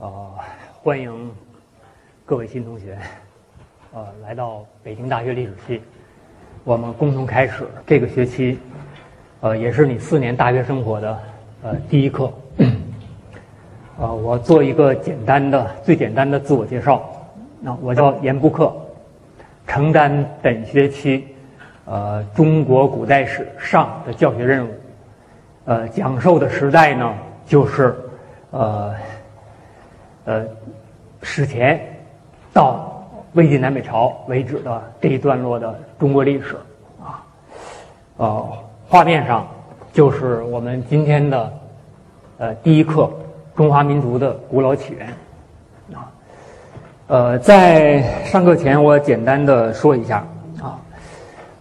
呃，欢迎各位新同学，呃，来到北京大学历史系，我们共同开始这个学期，呃，也是你四年大学生活的呃第一课。呃，我做一个简单的、最简单的自我介绍。那我叫严布克，承担本学期呃中国古代史上的教学任务。呃，讲授的时代呢，就是呃。呃，史前到魏晋南北朝为止的这一段落的中国历史啊，呃，画面上就是我们今天的呃第一课中华民族的古老起源啊。呃，在上课前我简单的说一下啊，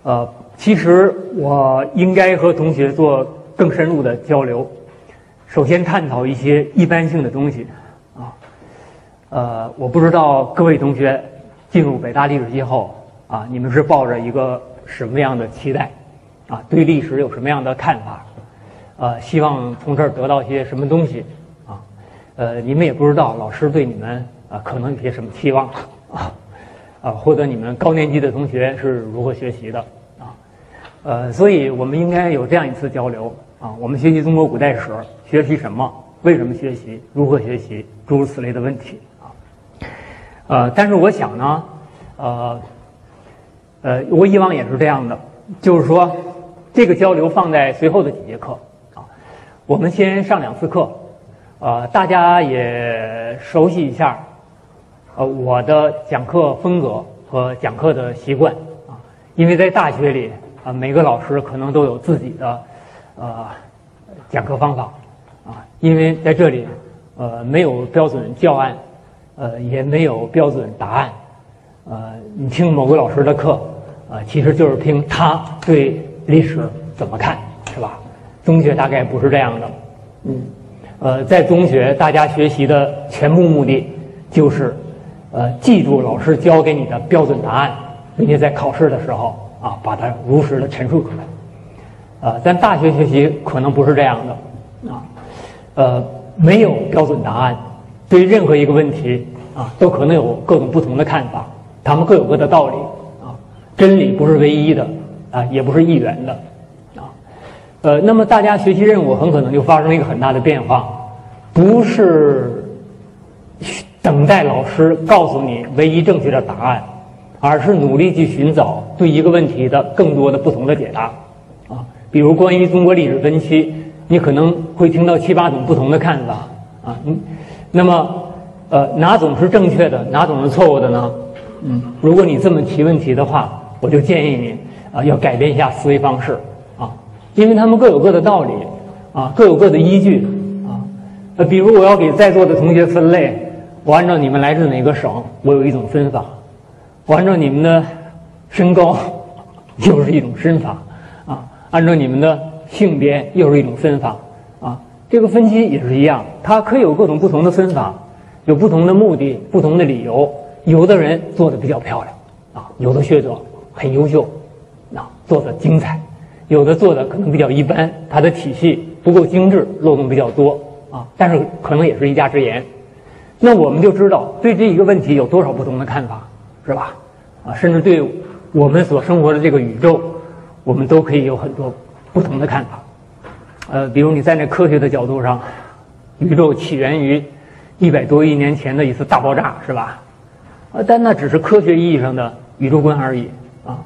呃，其实我应该和同学做更深入的交流，首先探讨一些一般性的东西。呃，我不知道各位同学进入北大历史系后啊，你们是抱着一个什么样的期待啊？对历史有什么样的看法？呃，希望从这儿得到些什么东西啊？呃，你们也不知道老师对你们啊可能有些什么期望啊？啊，或者你们高年级的同学是如何学习的啊？呃，所以我们应该有这样一次交流啊。我们学习中国古代史，学习什么？为什么学习？如何学习？诸如此类的问题。呃，但是我想呢，呃，呃，我以往也是这样的，就是说，这个交流放在随后的几节课啊，我们先上两次课，呃，大家也熟悉一下，呃，我的讲课风格和讲课的习惯啊，因为在大学里啊，每个老师可能都有自己的呃讲课方法啊，因为在这里呃没有标准教案。呃，也没有标准答案。呃，你听某个老师的课，啊，其实就是听他对历史怎么看，是吧？中学大概不是这样的。嗯，呃，在中学，大家学习的全部目的就是，呃，记住老师教给你的标准答案，并且在考试的时候啊，把它如实的陈述出来。呃，但大学学习可能不是这样的，啊，呃，没有标准答案。对于任何一个问题啊，都可能有各种不同的看法，他们各有各的道理啊。真理不是唯一的啊，也不是一元的啊。呃，那么大家学习任务很可能就发生了一个很大的变化，不是等待老师告诉你唯一正确的答案，而是努力去寻找对一个问题的更多的不同的解答啊。比如关于中国历史分期，你可能会听到七八种不同的看法啊。你。那么，呃，哪种是正确的，哪种是错误的呢？嗯，如果你这么提问题的话，我就建议你啊，要改变一下思维方式啊，因为他们各有各的道理啊，各有各的依据啊。呃，比如我要给在座的同学分类，我按照你们来自哪个省，我有一种分法；我按照你们的身高，又是一种身法啊；按照你们的性别，又是一种分法。这个分析也是一样，它可以有各种不同的分法，有不同的目的、不同的理由。有的人做的比较漂亮，啊，有的学者很优秀，啊，做的精彩；有的做的可能比较一般，它的体系不够精致，漏洞比较多，啊，但是可能也是一家之言。那我们就知道对这一个问题有多少不同的看法，是吧？啊，甚至对我们所生活的这个宇宙，我们都可以有很多不同的看法。呃，比如你在那科学的角度上，宇宙起源于一百多亿年前的一次大爆炸，是吧？呃，但那只是科学意义上的宇宙观而已啊。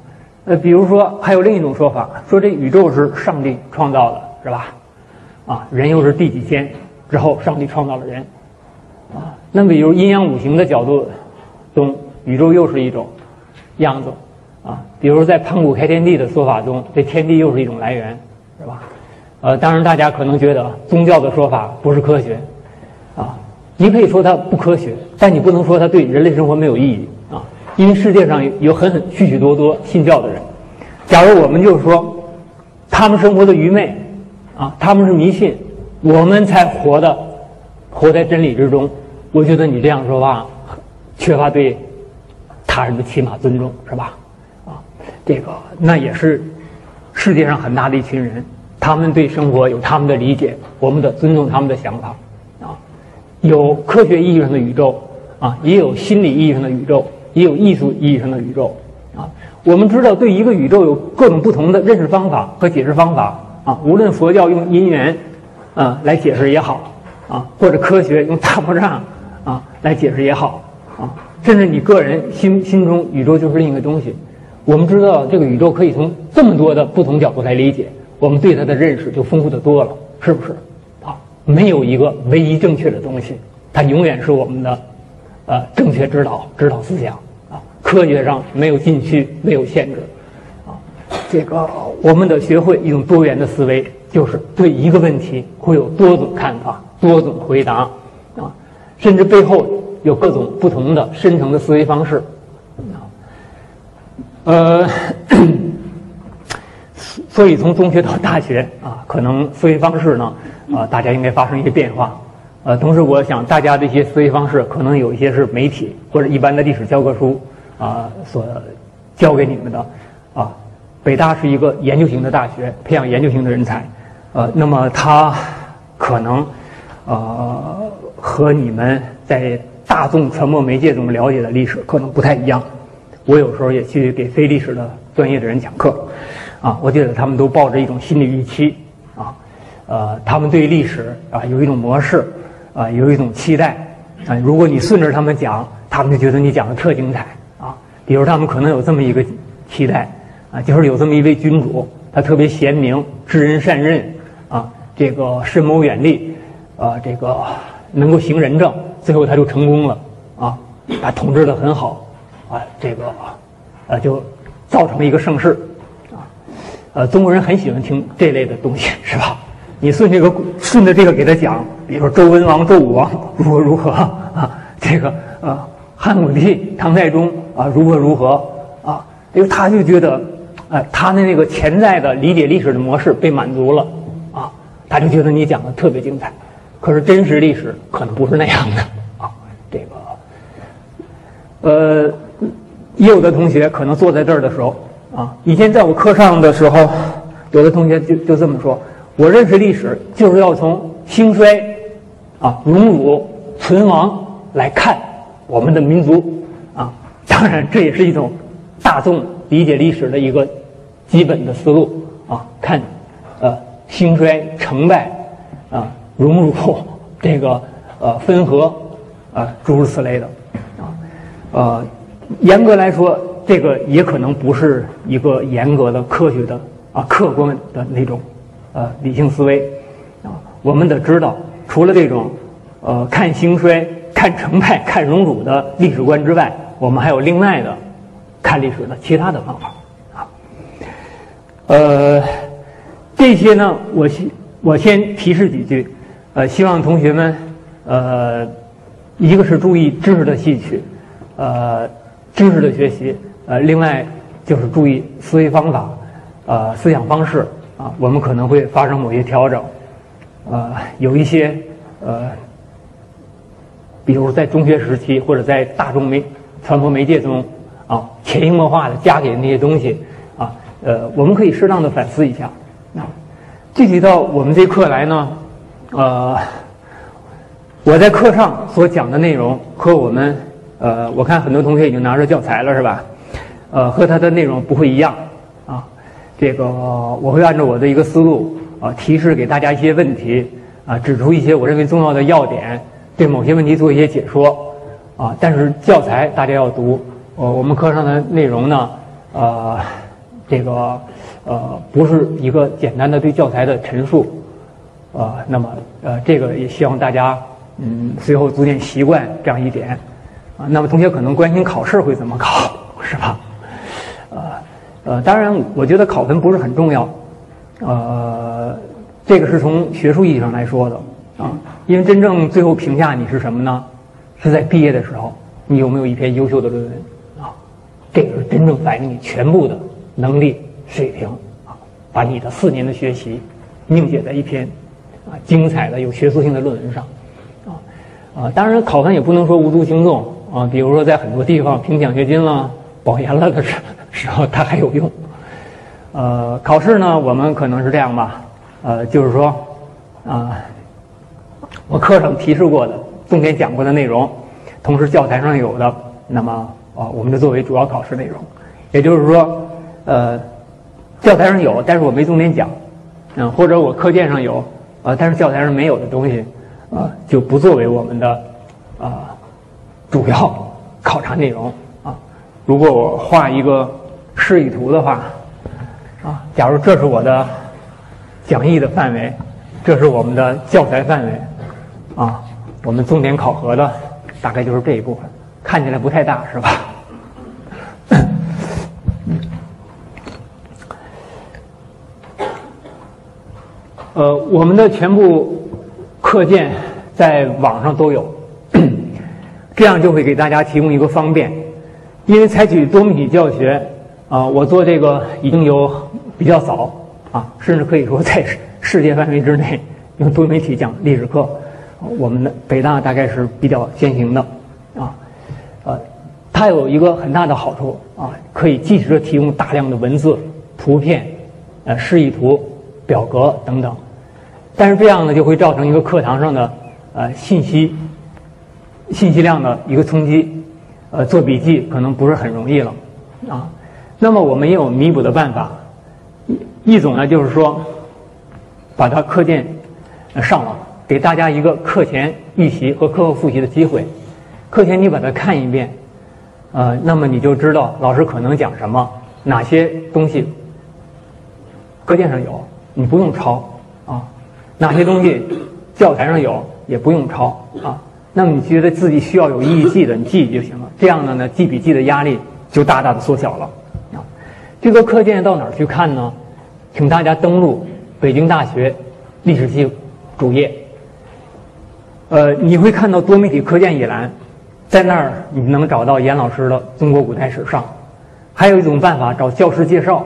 呃，比如说还有另一种说法，说这宇宙是上帝创造的，是吧？啊，人又是第几天之后上帝创造了人？啊，那么比如阴阳五行的角度中，宇宙又是一种样子啊。比如在盘古开天地的说法中，这天地又是一种来源，呃，当然，大家可能觉得宗教的说法不是科学，啊，你可以说它不科学，但你不能说它对人类生活没有意义啊，因为世界上有很很许许多多信教的人。假如我们就是说，他们生活的愚昧，啊，他们是迷信，我们才活的，活在真理之中。我觉得你这样说话，缺乏对他人的起码尊重，是吧？啊，这个那也是世界上很大的一群人。他们对生活有他们的理解，我们得尊重他们的想法，啊，有科学意义上的宇宙啊，也有心理意义上的宇宙，也有艺术意义上的宇宙啊。我们知道，对一个宇宙有各种不同的认识方法和解释方法啊。无论佛教用因缘啊来解释也好啊，或者科学用大爆炸啊来解释也好啊，甚至你个人心心中宇宙就是另一个东西。我们知道这个宇宙可以从这么多的不同角度来理解，我们对它的认识就丰富的多了，是不是？啊，没有一个唯一正确的东西，它永远是我们的，呃，正确指导指导思想啊。科学上没有禁区，没有限制，啊，这个我们得学会一种多元的思维，就是对一个问题会有多种看法、多种回答，啊，甚至背后有各种不同的深层的思维方式。呃，所以从中学到大学啊，可能思维方式呢，啊，大家应该发生一些变化。呃，同时我想大家的一些思维方式，可能有一些是媒体或者一般的历史教科书啊所教给你们的。啊，北大是一个研究型的大学，培养研究型的人才。呃，那么它可能呃和你们在大众传播媒介中了解的历史可能不太一样。我有时候也去给非历史的专业的人讲课，啊，我觉得他们都抱着一种心理预期，啊，呃，他们对历史啊有一种模式，啊，有一种期待，啊，如果你顺着他们讲，他们就觉得你讲的特精彩，啊，比如他们可能有这么一个期待，啊，就是有这么一位君主，他特别贤明、知人善任，啊，这个深谋远虑，啊，这个能够行仁政，最后他就成功了，啊，他统治的很好。啊，这个，呃，就造成了一个盛世，呃，中国人很喜欢听这类的东西，是吧？你顺这个顺着这个给他讲，比如说周文王、周武王如何如何啊，这个啊，汉武帝、唐太宗啊如何如何啊，因为他就觉得，哎，他的那个潜在的理解历史的模式被满足了，啊，他就觉得你讲的特别精彩，可是真实历史可能不是那样的啊，这个，呃。也有的同学可能坐在这儿的时候，啊，以前在我课上的时候，有的同学就就这么说：我认识历史就是要从兴衰、啊荣辱、存亡来看我们的民族，啊，当然这也是一种大众理解历史的一个基本的思路，啊，看，呃，兴衰、成败，啊，荣辱，这个呃分合，啊，诸如此类的，啊，呃。严格来说，这个也可能不是一个严格的科学的啊客观的那种呃理性思维啊。我们得知道，除了这种呃看兴衰、看成败、看荣辱的历史观之外，我们还有另外的看历史的其他的方法啊。呃，这些呢，我先我先提示几句，呃，希望同学们呃，一个是注意知识的吸取，呃。知识的学习，呃，另外就是注意思维方法，呃，思想方式啊，我们可能会发生某些调整，呃，有一些呃，比如在中学时期或者在大众媒传播媒介中啊，潜移默化的加给那些东西啊，呃，我们可以适当的反思一下。啊，具体到我们这课来呢，呃，我在课上所讲的内容和我们。呃，我看很多同学已经拿着教材了，是吧？呃，和它的内容不会一样啊。这个我会按照我的一个思路啊，提示给大家一些问题啊，指出一些我认为重要的要点，对某些问题做一些解说啊。但是教材大家要读，呃，我们课上的内容呢，呃，这个呃不是一个简单的对教材的陈述啊。那么呃，这个也希望大家嗯，随后逐渐习惯这样一点啊。那么同学可能关心考试会怎么考，是吧？呃，当然，我觉得考分不是很重要，呃，这个是从学术意义上来说的啊，因为真正最后评价你是什么呢？是在毕业的时候，你有没有一篇优秀的论文啊？这个是真正反映你全部的能力水平啊，把你的四年的学习凝结在一篇啊精彩的有学术性的论文上啊啊，当然考分也不能说无足轻重。啊，比如说在很多地方评奖学金了、保研了的是时候，它还有用。呃，考试呢，我们可能是这样吧，呃，就是说，啊，我课上提示过的重点讲过的内容，同时教材上有的，那么啊，我们就作为主要考试内容。也就是说，呃，教材上有，但是我没重点讲，嗯，或者我课件上有，啊，但是教材上没有的东西，啊，就不作为我们的啊主要考察内容啊。如果我画一个示意图的话，啊，假如这是我的讲义的范围，这是我们的教材范围，啊，我们重点考核的大概就是这一部分，看起来不太大，是吧？呃，我们的全部课件在网上都有，这样就会给大家提供一个方便。因为采取多媒体教学，啊，我做这个已经有比较早啊，甚至可以说在世界范围之内用多媒体讲历史课，我们的北大大概是比较先行的，啊，呃，它有一个很大的好处啊，可以及时的提供大量的文字、图片、呃示意图。表格等等，但是这样呢，就会造成一个课堂上的呃信息信息量的一个冲击，呃，做笔记可能不是很容易了啊。那么我们也有弥补的办法，一一种呢就是说，把它课件上网，给大家一个课前预习和课后复习的机会。课前你把它看一遍，呃，那么你就知道老师可能讲什么，哪些东西课件上有。你不用抄啊，哪些东西教材上有也不用抄啊。那么你觉得自己需要有意义记的，你记就行了。这样的呢，记笔记的压力就大大的缩小了。这个课件到哪儿去看呢？请大家登录北京大学历史系主页，呃，你会看到多媒体课件一栏，在那儿你能找到严老师的《中国古代史上》，还有一种办法找教师介绍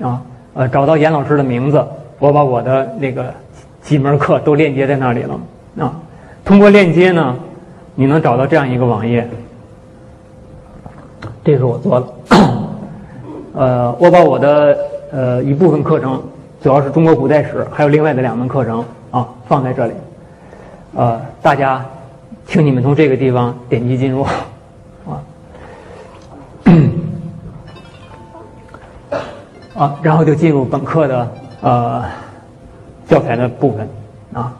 啊。呃，找到严老师的名字，我把我的那个几门课都链接在那里了啊。通过链接呢，你能找到这样一个网页，这是我做的。呃，我把我的呃一部分课程，主要是中国古代史，还有另外的两门课程啊，放在这里。呃，大家，请你们从这个地方点击进入。啊 啊，然后就进入本课的呃教材的部分啊，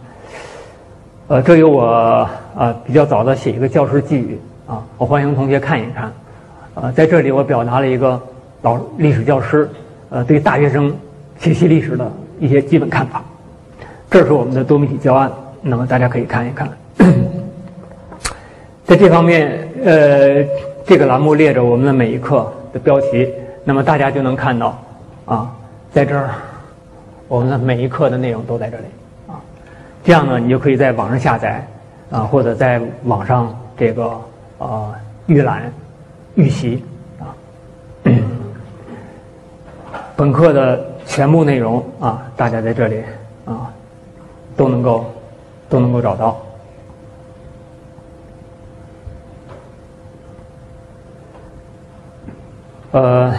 呃，这有我呃比较早的写一个教师寄语啊，我欢迎同学看一看。呃，在这里我表达了一个老历史教师呃对大学生学习历史的一些基本看法。这是我们的多媒体教案，那么大家可以看一看。在这方面，呃，这个栏目列着我们的每一课的标题，那么大家就能看到。啊，在这儿，我们的每一课的内容都在这里啊。这样呢，你就可以在网上下载啊，或者在网上这个呃预览、预习啊。本课的全部内容啊，大家在这里啊都能够都能够找到。呃。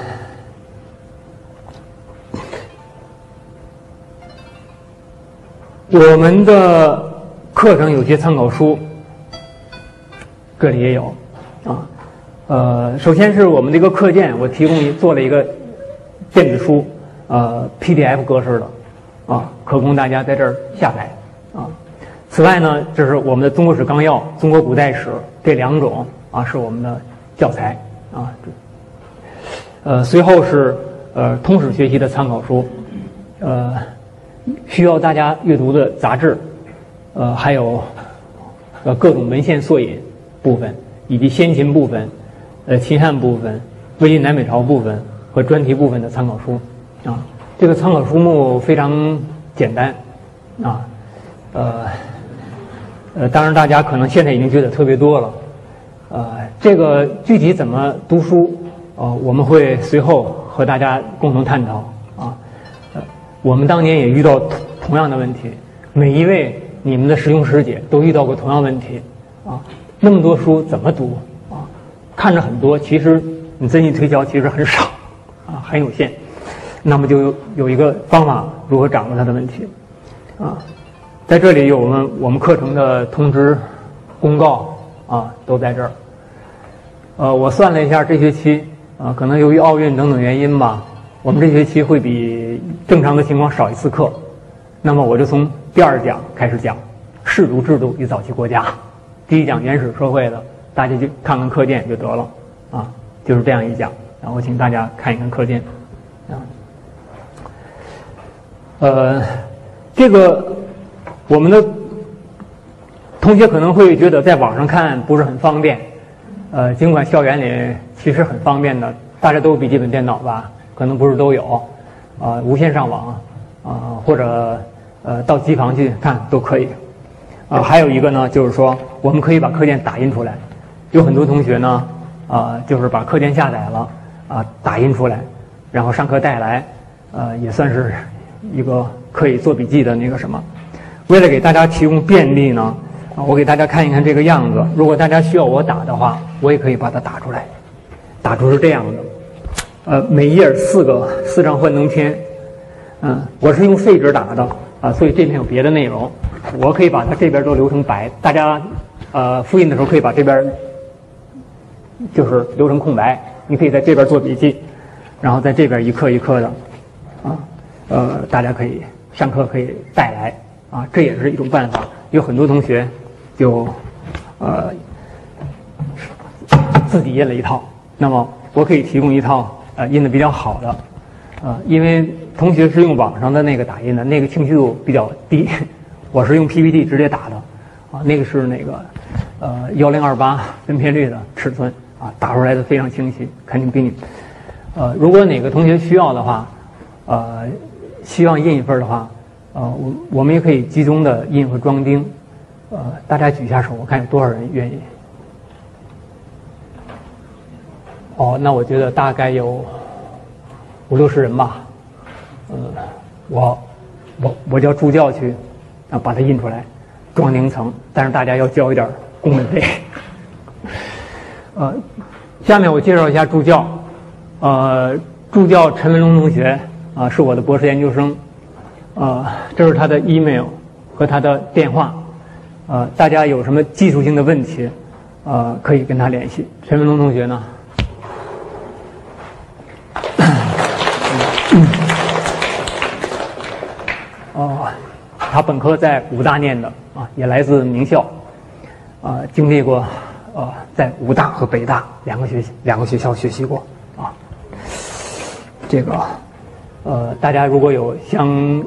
我们的课程有些参考书，这里也有啊。呃，首先是我们这个课件，我提供一做了一个电子书，呃，PDF 格式的啊，可供大家在这儿下载啊。此外呢，这是我们的《中国史纲要》《中国古代史》这两种啊，是我们的教材啊。呃，随后是呃通史学习的参考书，呃。需要大家阅读的杂志，呃，还有呃各种文献索引部分，以及先秦部分、呃秦汉部分、魏晋南北朝部分和专题部分的参考书啊。这个参考书目非常简单啊，呃呃，当然大家可能现在已经觉得特别多了，呃，这个具体怎么读书啊，我们会随后和大家共同探讨。啊，呃我们当年也遇到同同样的问题，每一位你们的师兄师姐都遇到过同样问题，啊，那么多书怎么读啊？看着很多，其实你仔细推敲，其实很少，很有限。那么就有一个方法，如何掌握它的问题，啊，在这里有我们我们课程的通知公告啊都在这儿。呃，我算了一下，这学期啊，可能由于奥运等等原因吧，我们这学期会比正常的情况少一次课。那么我就从第二讲开始讲氏族制度与早期国家，第一讲原始社会的，大家就看看课件就得了啊，就是这样一讲。然后请大家看一看课件啊。呃，这个我们的同学可能会觉得在网上看不是很方便，呃，尽管校园里其实很方便的，大家都有笔记本电脑吧？可能不是都有，啊，无线上网，啊，或者呃到机房去看都可以，啊，还有一个呢，就是说我们可以把课件打印出来，有很多同学呢，啊，就是把课件下载了，啊，打印出来，然后上课带来，呃，也算是。一个可以做笔记的那个什么，为了给大家提供便利呢，我给大家看一看这个样子。如果大家需要我打的话，我也可以把它打出来。打出是这样的，呃，每页四个四张幻灯片，嗯，我是用废纸打的啊，所以这边有别的内容，我可以把它这边都留成白。大家呃复印的时候可以把这边就是留成空白，你可以在这边做笔记，然后在这边一课一课的，啊。呃，大家可以上课可以带来啊，这也是一种办法。有很多同学就呃自己印了一套，那么我可以提供一套呃印的比较好的，呃，因为同学是用网上的那个打印的，那个清晰度比较低，我是用 PPT 直接打的，啊，那个是那个呃幺零二八分辨率的尺寸啊，打出来的非常清晰，肯定比你呃，如果哪个同学需要的话，呃。希望印一份的话，呃，我我们也可以集中的印和装订，呃，大家举一下手，我看有多少人愿意。哦，那我觉得大概有五六十人吧，呃，我我我叫助教去啊把它印出来，装订层，但是大家要交一点工本费。呃，下面我介绍一下助教，呃，助教陈文龙同学。啊，是我的博士研究生，啊，这是他的 email 和他的电话，呃，大家有什么技术性的问题，呃，可以跟他联系。陈文龙同学呢？哦，他本科在武大念的，啊，也来自名校，啊，经历过，呃，在武大和北大两个学两个学校学习过，啊，这个。呃，大家如果有相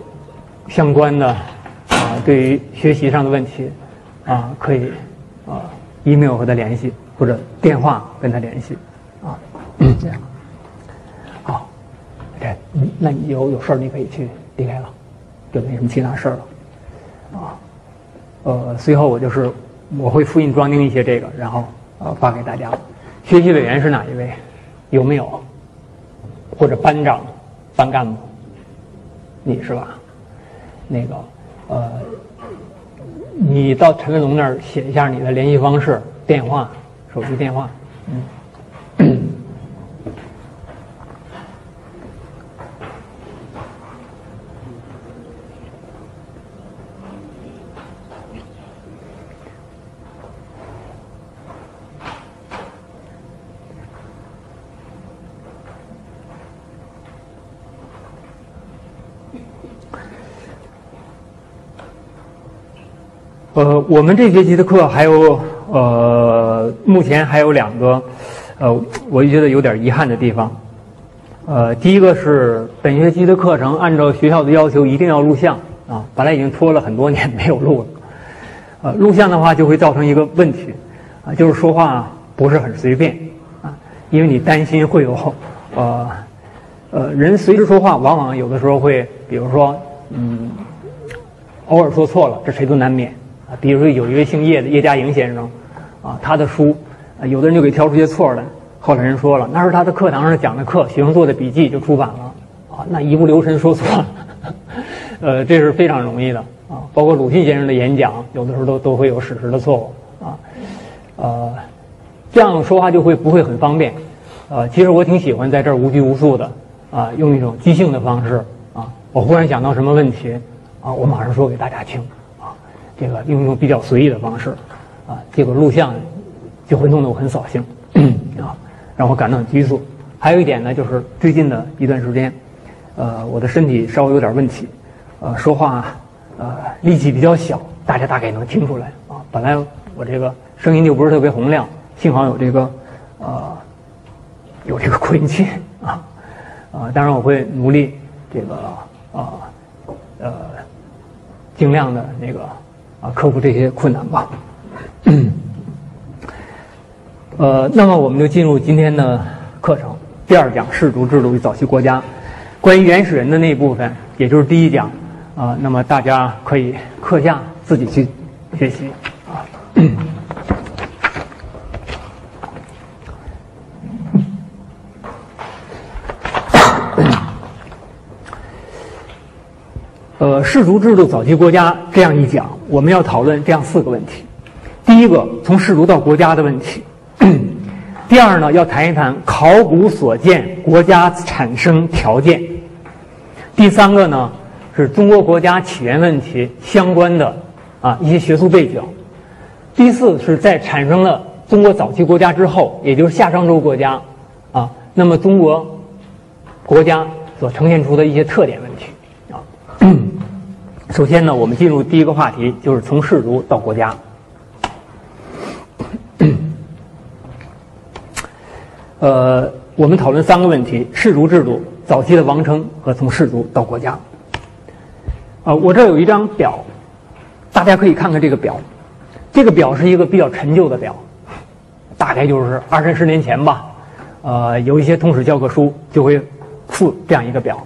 相关的啊，对于学习上的问题啊，可以啊，email 和他联系，或者电话跟他联系啊，嗯这样。好，OK，那你有有事儿你可以去离开了，就没什么其他事儿了啊。呃，随后我就是我会复印装订一些这个，然后呃发给大家。学习委员是哪一位？有没有？或者班长？班干部，你是吧？那个，呃，你到陈文龙那儿写一下你的联系方式、电话、手机电话，嗯。呃，我们这学期的课还有呃，目前还有两个，呃，我就觉得有点遗憾的地方。呃，第一个是本学期的课程按照学校的要求一定要录像啊，本来已经拖了很多年没有录了。呃，录像的话就会造成一个问题啊，就是说话不是很随便啊，因为你担心会有呃呃人随时说话，往往有的时候会，比如说嗯，偶尔说错了，这谁都难免。啊，比如说有一位姓叶的叶嘉莹先生，啊，他的书，啊，有的人就给挑出些错来。后来人说了，那是他的课堂上讲的课，学生做的笔记就出版了。啊，那一不留神说错了，呃，这是非常容易的。啊，包括鲁迅先生的演讲，有的时候都都会有史实的错误。啊，呃，这样说话就会不会很方便。呃，其实我挺喜欢在这儿无拘无束的，啊，用一种即兴的方式。啊，我忽然想到什么问题，啊，我马上说给大家听。这个用一种比较随意的方式，啊，这个录像就会弄得我很扫兴啊，让我感到很拘束。还有一点呢，就是最近的一段时间，呃，我的身体稍微有点问题，呃，说话呃力气比较小，大家大概能听出来啊。本来我这个声音就不是特别洪亮，幸好有这个呃有这个扩音器啊啊，当然我会努力这个啊呃尽量的那个啊克服这些困难吧。呃，那么我们就进入今天的课程，第二讲氏族制度与早期国家，关于原始人的那一部分，也就是第一讲啊。那么大家可以课下自己去学习啊。呃，氏族制度早期国家这样一讲，我们要讨论这样四个问题：第一个，从氏族到国家的问题；第二呢，要谈一谈考古所见国家产生条件；第三个呢，是中国国家起源问题相关的啊一些学术背景；第四是在产生了中国早期国家之后，也就是夏商周国家啊，那么中国国家所呈现出的一些特点问题。首先呢，我们进入第一个话题，就是从氏族到国家。呃，我们讨论三个问题：氏族制度、早期的王称和从氏族到国家。啊，我这有一张表，大家可以看看这个表。这个表是一个比较陈旧的表，大概就是二三十年前吧。呃，有一些通史教科书就会附这样一个表。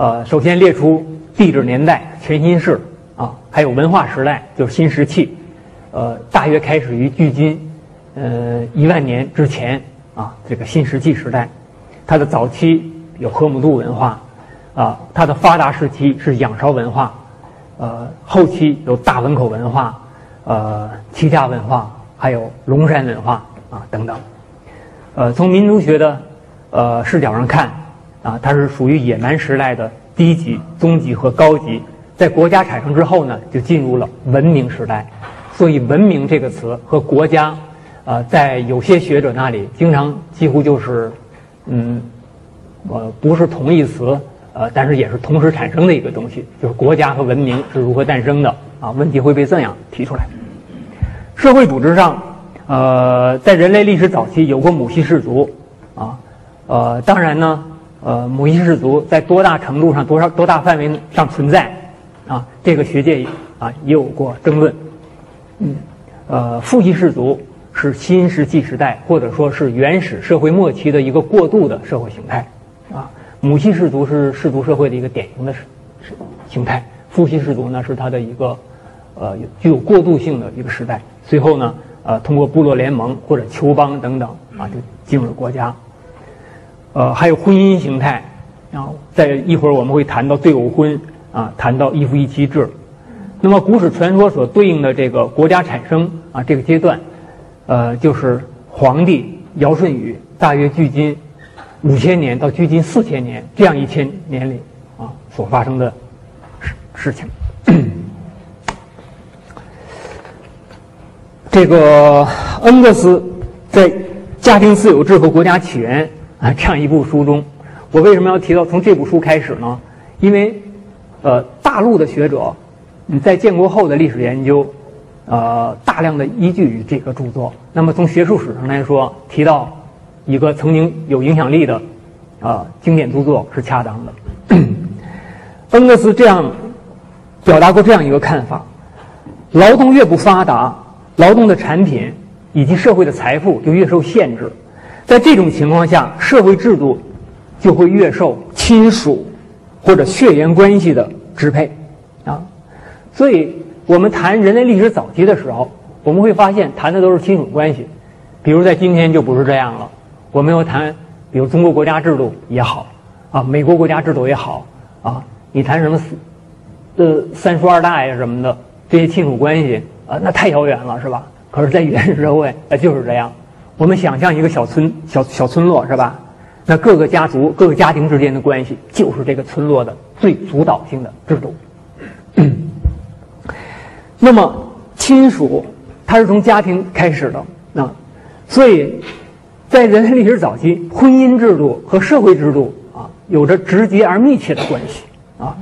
呃，首先列出地质年代全新世啊，还有文化时代就是新石器，呃，大约开始于距今呃一万年之前啊，这个新石器时代，它的早期有河姆渡文化啊，它的发达时期是仰韶文化，呃，后期有大汶口文化，呃，齐家文化，还有龙山文化啊等等，呃，从民族学的呃视角上看。啊，它是属于野蛮时代的低级、中级和高级。在国家产生之后呢，就进入了文明时代。所以“文明”这个词和国家，啊，在有些学者那里，经常几乎就是，嗯，呃，不是同义词，呃，但是也是同时产生的一个东西，就是国家和文明是如何诞生的啊？问题会被这样提出来。社会组织上，呃，在人类历史早期有过母系氏族，啊，呃，当然呢。呃，母系氏族在多大程度上、多少多大范围上存在，啊，这个学界啊也有过争论。嗯，呃，父系氏族是新石器时代或者说是原始社会末期的一个过渡的社会形态，啊，母系氏族是氏族社会的一个典型的形态，父系氏族呢是它的一个呃具有过渡性的一个时代，随后呢，呃，通过部落联盟或者酋邦等等啊，就进入了国家。呃，还有婚姻形态，然后在一会儿我们会谈到对偶婚啊，谈到一夫一妻制。那么古史传说所对应的这个国家产生啊这个阶段，呃，就是皇帝尧舜禹大约距今五千年到距今四千年这样一千年里啊所发生的事事情。这个恩格斯在《家庭私有制和国家起源》。啊，这样一部书中，我为什么要提到从这部书开始呢？因为，呃，大陆的学者，你在建国后的历史研究，呃，大量的依据于这个著作。那么从学术史上来说，提到一个曾经有影响力的啊经典著作是恰当的。恩格斯这样表达过这样一个看法：劳动越不发达，劳动的产品以及社会的财富就越受限制。在这种情况下，社会制度就会越受亲属或者血缘关系的支配啊。所以，我们谈人类历史早期的时候，我们会发现谈的都是亲属关系。比如在今天就不是这样了。我们要谈，比如中国国家制度也好啊，美国国家制度也好啊，你谈什么四呃三叔二大爷什么的这些亲属关系啊，那太遥远了，是吧？可是，在原始社会，那就是这样。我们想象一个小村小小村落是吧？那各个家族、各个家庭之间的关系，就是这个村落的最主导性的制度。那么，亲属它是从家庭开始的啊，所以在人类历史早期，婚姻制度和社会制度啊有着直接而密切的关系啊。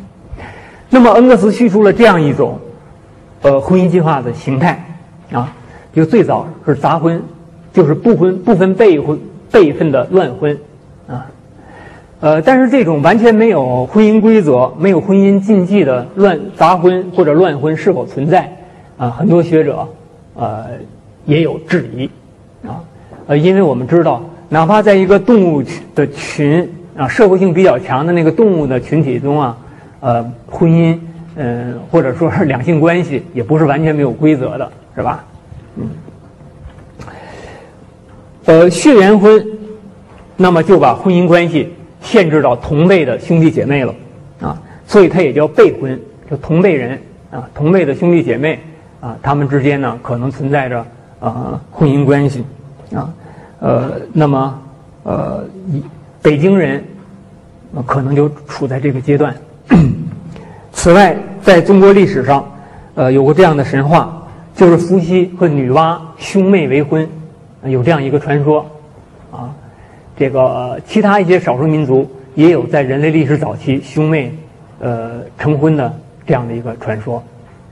那么恩格斯叙述了这样一种呃婚姻计划的形态啊，就最早是杂婚，就是不婚不分辈婚辈分的乱婚啊。呃，但是这种完全没有婚姻规则、没有婚姻禁忌的乱杂婚或者乱婚是否存在？啊，很多学者，呃，也有质疑，啊，呃，因为我们知道，哪怕在一个动物的群啊，社会性比较强的那个动物的群体中啊，呃，婚姻，嗯，或者说是两性关系，也不是完全没有规则的，是吧？嗯，呃，血缘婚，那么就把婚姻关系。限制到同辈的兄弟姐妹了，啊，所以它也叫辈婚，就同辈人啊，同辈的兄弟姐妹啊，他们之间呢可能存在着啊婚姻关系，啊，呃，那么呃，北京人可能就处在这个阶段。此外，在中国历史上，呃，有过这样的神话，就是伏羲和女娲兄妹为婚，有这样一个传说。啊这个其他一些少数民族也有在人类历史早期兄妹，呃成婚的这样的一个传说，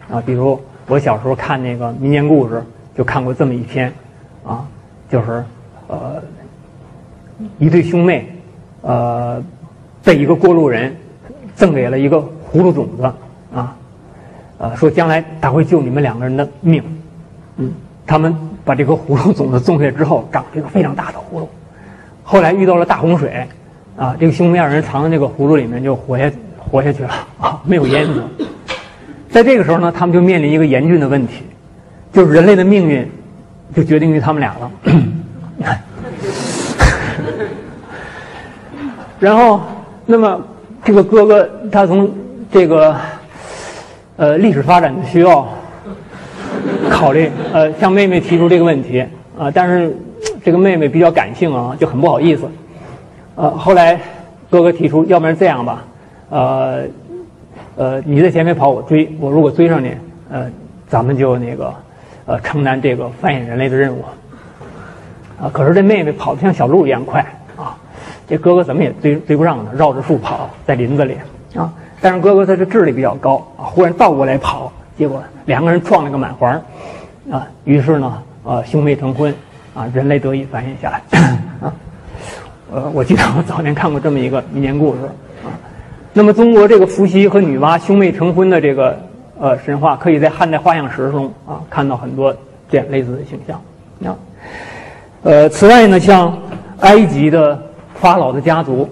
啊，比如我小时候看那个民间故事，就看过这么一篇，啊，就是呃一对兄妹，呃被一个过路人赠给了一个葫芦种子，啊，呃说将来他会救你们两个人的命，嗯，他们把这个葫芦种子种下之后，长了一个非常大的葫芦。后来遇到了大洪水，啊，这个兄妹二人藏在那个葫芦里面就活下活下去了啊，没有淹死。在这个时候呢，他们就面临一个严峻的问题，就是人类的命运就决定于他们俩了。然后，那么这个哥哥他从这个呃历史发展的需要考虑，呃，向妹妹提出这个问题啊，但是。这个妹妹比较感性啊，就很不好意思。呃，后来哥哥提出，要不然这样吧，呃，呃，你在前面跑，我追，我如果追上你，呃，咱们就那个，呃，承担这个繁衍人类的任务。啊，可是这妹妹跑得像小鹿一样快啊，这哥哥怎么也追追不上呢？绕着树跑，在林子里啊。但是哥哥他的智力比较高啊，忽然倒过来跑，结果两个人撞了个满怀啊。于是呢，呃，兄妹成婚。啊，人类得以繁衍下来 啊！呃，我记得我早年看过这么一个民间故事啊。那么，中国这个伏羲和女娲兄妹成婚的这个呃神话，可以在汉代画像石中啊看到很多这样类似的形象啊。呃，此外呢，像埃及的法老的家族，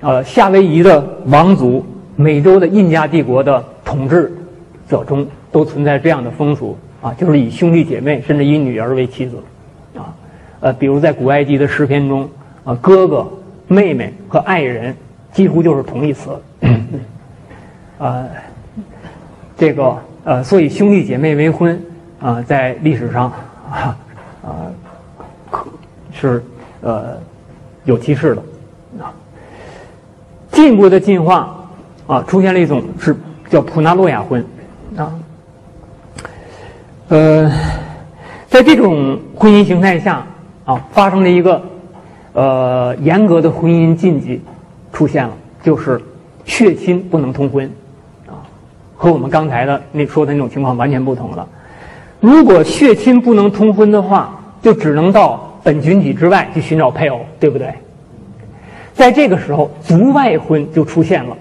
呃，夏威夷的王族，美洲的印加帝国的统治者中，都存在这样的风俗啊，就是以兄弟姐妹甚至以女儿为妻子。啊呃，比如在古埃及的诗篇中，啊，哥哥、妹妹和爱人几乎就是同义词，啊，这个呃，所以兄弟姐妹为婚啊，在历史上啊啊，是呃有歧视的啊。进一步的进化啊，出现了一种是叫普纳洛亚婚啊，呃，在这种婚姻形态下。啊，发生了一个，呃，严格的婚姻禁忌出现了，就是血亲不能通婚，啊，和我们刚才的那说的那种情况完全不同了。如果血亲不能通婚的话，就只能到本群体之外去寻找配偶，对不对？在这个时候，族外婚就出现了。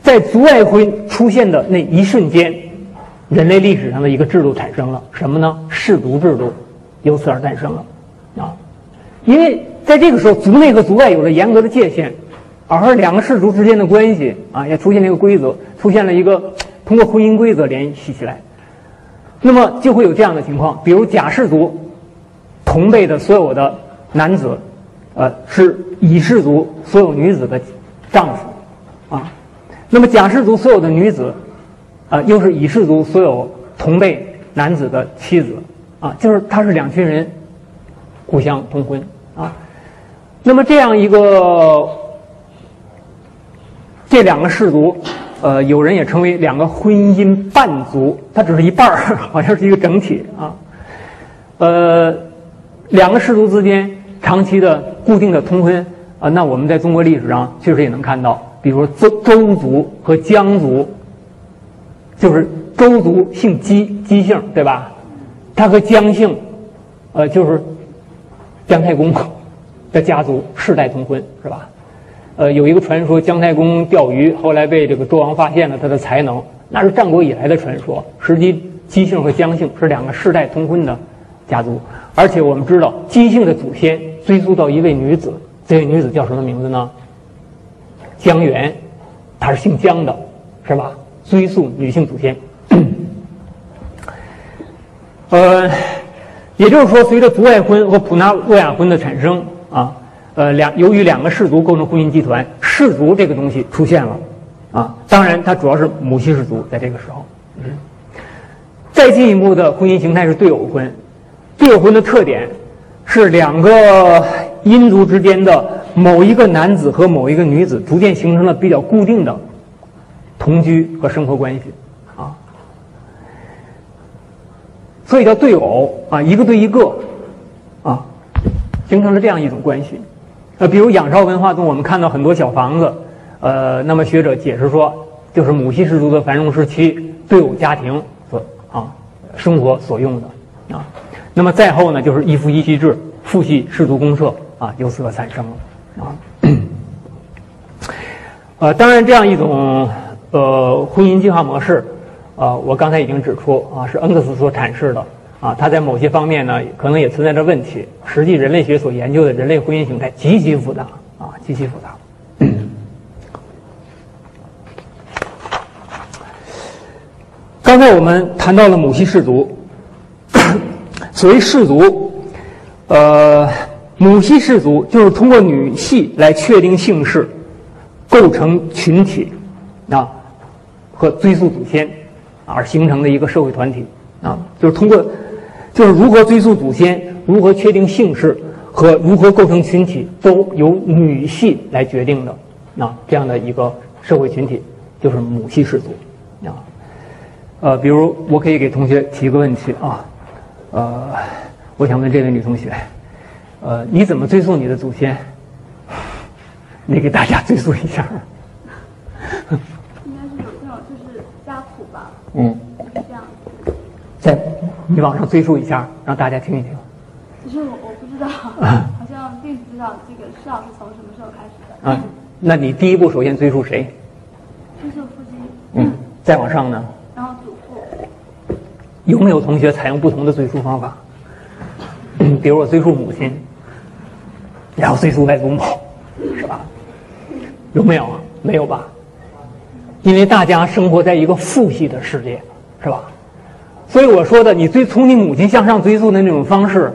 在族外婚出现的那一瞬间，人类历史上的一个制度产生了，什么呢？氏族制度由此而诞生了。啊，因为在这个时候，族内和族外有了严格的界限，而两个氏族之间的关系啊，也出现了一个规则，出现了一个通过婚姻规则联系起来。那么就会有这样的情况，比如甲氏族同辈的所有的男子，呃，是乙氏族所有女子的丈夫，啊，那么甲氏族所有的女子，啊，又是乙氏族所有同辈男子的妻子，啊，就是他是两群人。互相通婚啊，那么这样一个这两个氏族，呃，有人也称为两个婚姻半族，它只是一半儿，好像是一个整体啊。呃，两个氏族之间长期的固定的通婚啊，那我们在中国历史上确实也能看到，比如周周族和姜族，就是周族姓姬，姬姓对吧？他和姜姓，呃，就是姜太公的家族世代通婚是吧？呃，有一个传说，姜太公钓鱼，后来被这个周王发现了他的才能，那是战国以来的传说。实际姬姓和姜姓是两个世代通婚的家族，而且我们知道姬姓的祖先追溯到一位女子，这位女子叫什么名字呢？姜元，她是姓姜的，是吧？追溯女性祖先。呃，也就是说，随着族外婚和普纳洛亚婚的产生啊。呃，两由于两个氏族构成婚姻集团，氏族这个东西出现了，啊，当然它主要是母系氏族在这个时候。嗯，再进一步的婚姻形态是对偶婚，对偶婚的特点是两个姻族之间的某一个男子和某一个女子逐渐形成了比较固定的同居和生活关系，啊，所以叫对偶啊，一个对一个，啊，形成了这样一种关系。呃，比如仰韶文化中，我们看到很多小房子，呃，那么学者解释说，就是母系氏族的繁荣时期，对偶家庭所啊生活所用的啊。那么再后呢，就是一夫一妻制、父系氏族公社啊，由此而产生了啊。呃，当然，这样一种呃婚姻计划模式，啊，我刚才已经指出啊，是恩格斯所阐释的。啊，它在某些方面呢，可能也存在着问题。实际人类学所研究的人类婚姻形态极其复杂啊，极其复杂。刚才我们谈到了母系氏族，所谓氏族，呃，母系氏族就是通过女系来确定姓氏，构成群体啊，和追溯祖先而形成的一个社会团体啊，就是通过。就是如何追溯祖先，如何确定姓氏和如何构成群体，都由女系来决定的。啊，这样的一个社会群体就是母系氏族。啊，呃，比如我可以给同学提个问题啊，呃，我想问这位女同学，呃，你怎么追溯你的祖先？你给大家追溯一下。应该是有这种，就是家谱吧。嗯。这样。在。你往上追溯一下，让大家听一听。其实我我不知道，好像并不知道这个事是从什么时候开始的。啊，那你第一步首先追溯谁？追溯父亲。嗯，再往上呢？然后祖父。有没有同学采用不同的追溯方法？比如我追溯母亲，然后追溯外祖母，是吧？有没有啊？没有吧？因为大家生活在一个父系的世界，是吧？所以我说的，你追从你母亲向上追溯的那种方式，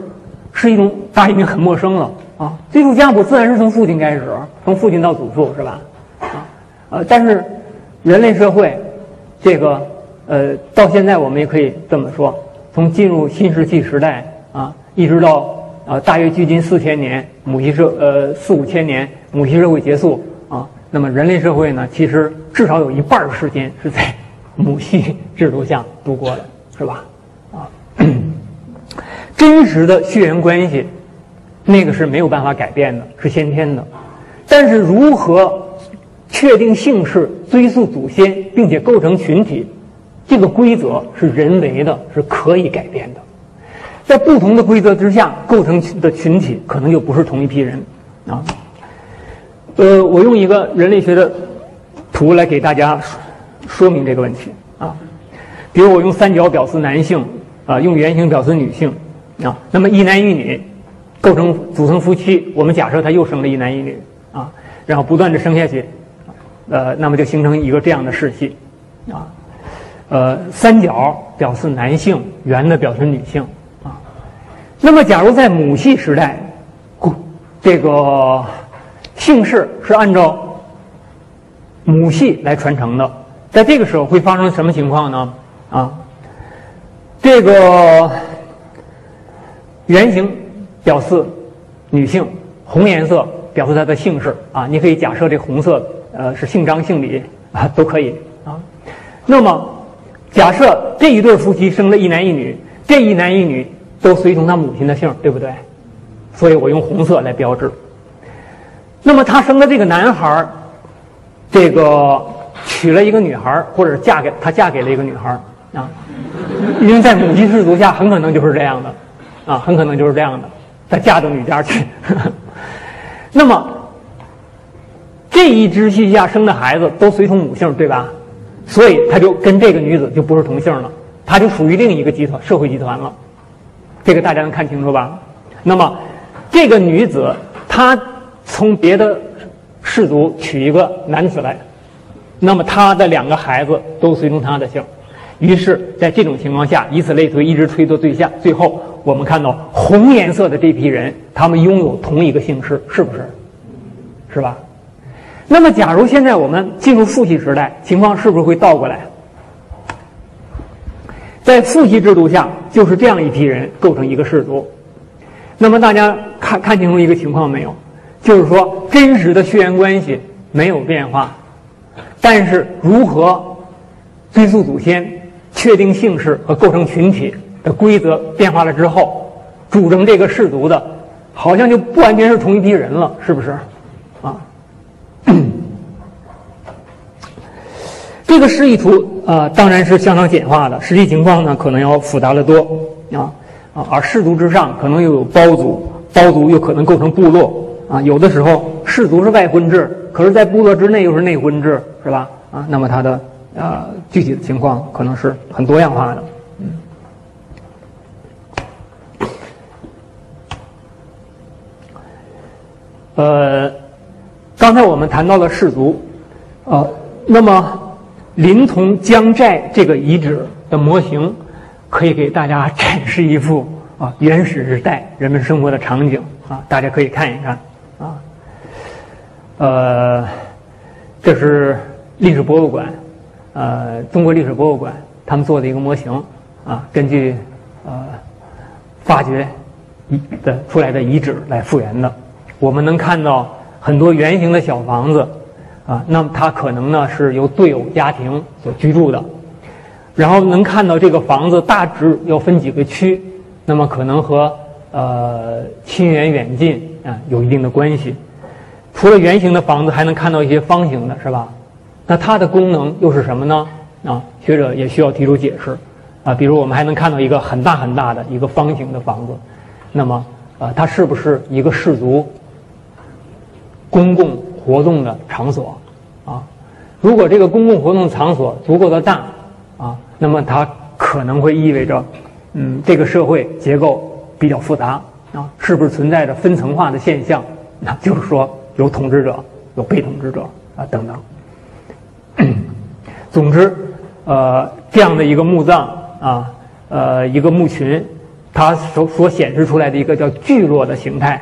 是一种大家已经很陌生了啊。追溯家谱自然是从父亲开始，从父亲到祖父是吧？啊，呃，但是人类社会这个呃，到现在我们也可以这么说，从进入新石器时代啊，一直到啊大约距今四千年母系社呃四五千年母系社会结束，那么人类社会呢，其实至少有一半儿时间是在母系制度下度过的。是吧？啊，真实的血缘关系，那个是没有办法改变的，是先天的。但是如何确定姓氏、追溯祖先，并且构成群体，这个规则是人为的，是可以改变的。在不同的规则之下构成的群体，可能就不是同一批人啊。呃，我用一个人类学的图来给大家说明这个问题啊。比如我用三角表示男性，啊，用圆形表示女性，啊，那么一男一女构成组成夫妻，我们假设他又生了一男一女，啊，然后不断的生下去，呃，那么就形成一个这样的世系，啊，呃，三角表示男性，圆的表示女性，啊，那么假如在母系时代，这个姓氏是按照母系来传承的，在这个时候会发生什么情况呢？啊，这个圆形表示女性，红颜色表示她的姓氏啊。你可以假设这红色呃是姓张姓李啊，都可以啊。那么假设这一对夫妻生了一男一女，这一男一女都随从他母亲的姓，对不对？所以我用红色来标志。那么他生的这个男孩儿，这个娶了一个女孩儿，或者嫁给他嫁给了一个女孩儿啊，因为在母系氏族下很可能就是这样的，啊，很可能就是这样的，他嫁到女家去。那么这一支系下生的孩子都随从母姓，对吧？所以他就跟这个女子就不是同姓了，他就属于另一个集团社会集团了。这个大家能看清楚吧？那么这个女子她。从别的氏族娶一个男子来，那么他的两个孩子都随从他的姓，于是，在这种情况下，以此类推，一直推到最下，最后我们看到红颜色的这批人，他们拥有同一个姓氏，是不是？是吧？那么，假如现在我们进入父系时代，情况是不是会倒过来？在父系制度下，就是这样一批人构成一个氏族。那么，大家看看清楚一个情况没有？就是说，真实的血缘关系没有变化，但是如何追溯祖先、确定姓氏和构成群体的规则变化了之后，组成这个氏族的，好像就不完全是同一批人了，是不是？啊，这个示意图啊，当然是相当简化的，实际情况呢，可能要复杂的多啊啊，而氏族之上可能又有胞族，胞族又可能构成部落。啊，有的时候氏族是外婚制，可是，在部落之内又是内婚制，是吧？啊，那么它的啊具体的情况可能是很多样化的。嗯。呃，刚才我们谈到了氏族，呃，那么临潼江寨这个遗址的模型，可以给大家展示一幅啊原始时代人们生活的场景啊，大家可以看一看。啊，呃，这是历史博物馆，呃，中国历史博物馆他们做的一个模型啊，根据呃发掘的出来的遗址来复原的。我们能看到很多圆形的小房子啊，那么它可能呢是由对偶家庭所居住的。然后能看到这个房子大致要分几个区，那么可能和呃亲缘远近。啊，有一定的关系。除了圆形的房子，还能看到一些方形的，是吧？那它的功能又是什么呢？啊，学者也需要提出解释。啊，比如我们还能看到一个很大很大的一个方形的房子，那么啊，它是不是一个氏族公共活动的场所？啊，如果这个公共活动场所足够的大，啊，那么它可能会意味着，嗯，这个社会结构比较复杂。啊，是不是存在着分层化的现象？那就是说，有统治者，有被统治者啊，等等。总之，呃，这样的一个墓葬啊，呃，一个墓群，它所所显示出来的一个叫聚落的形态，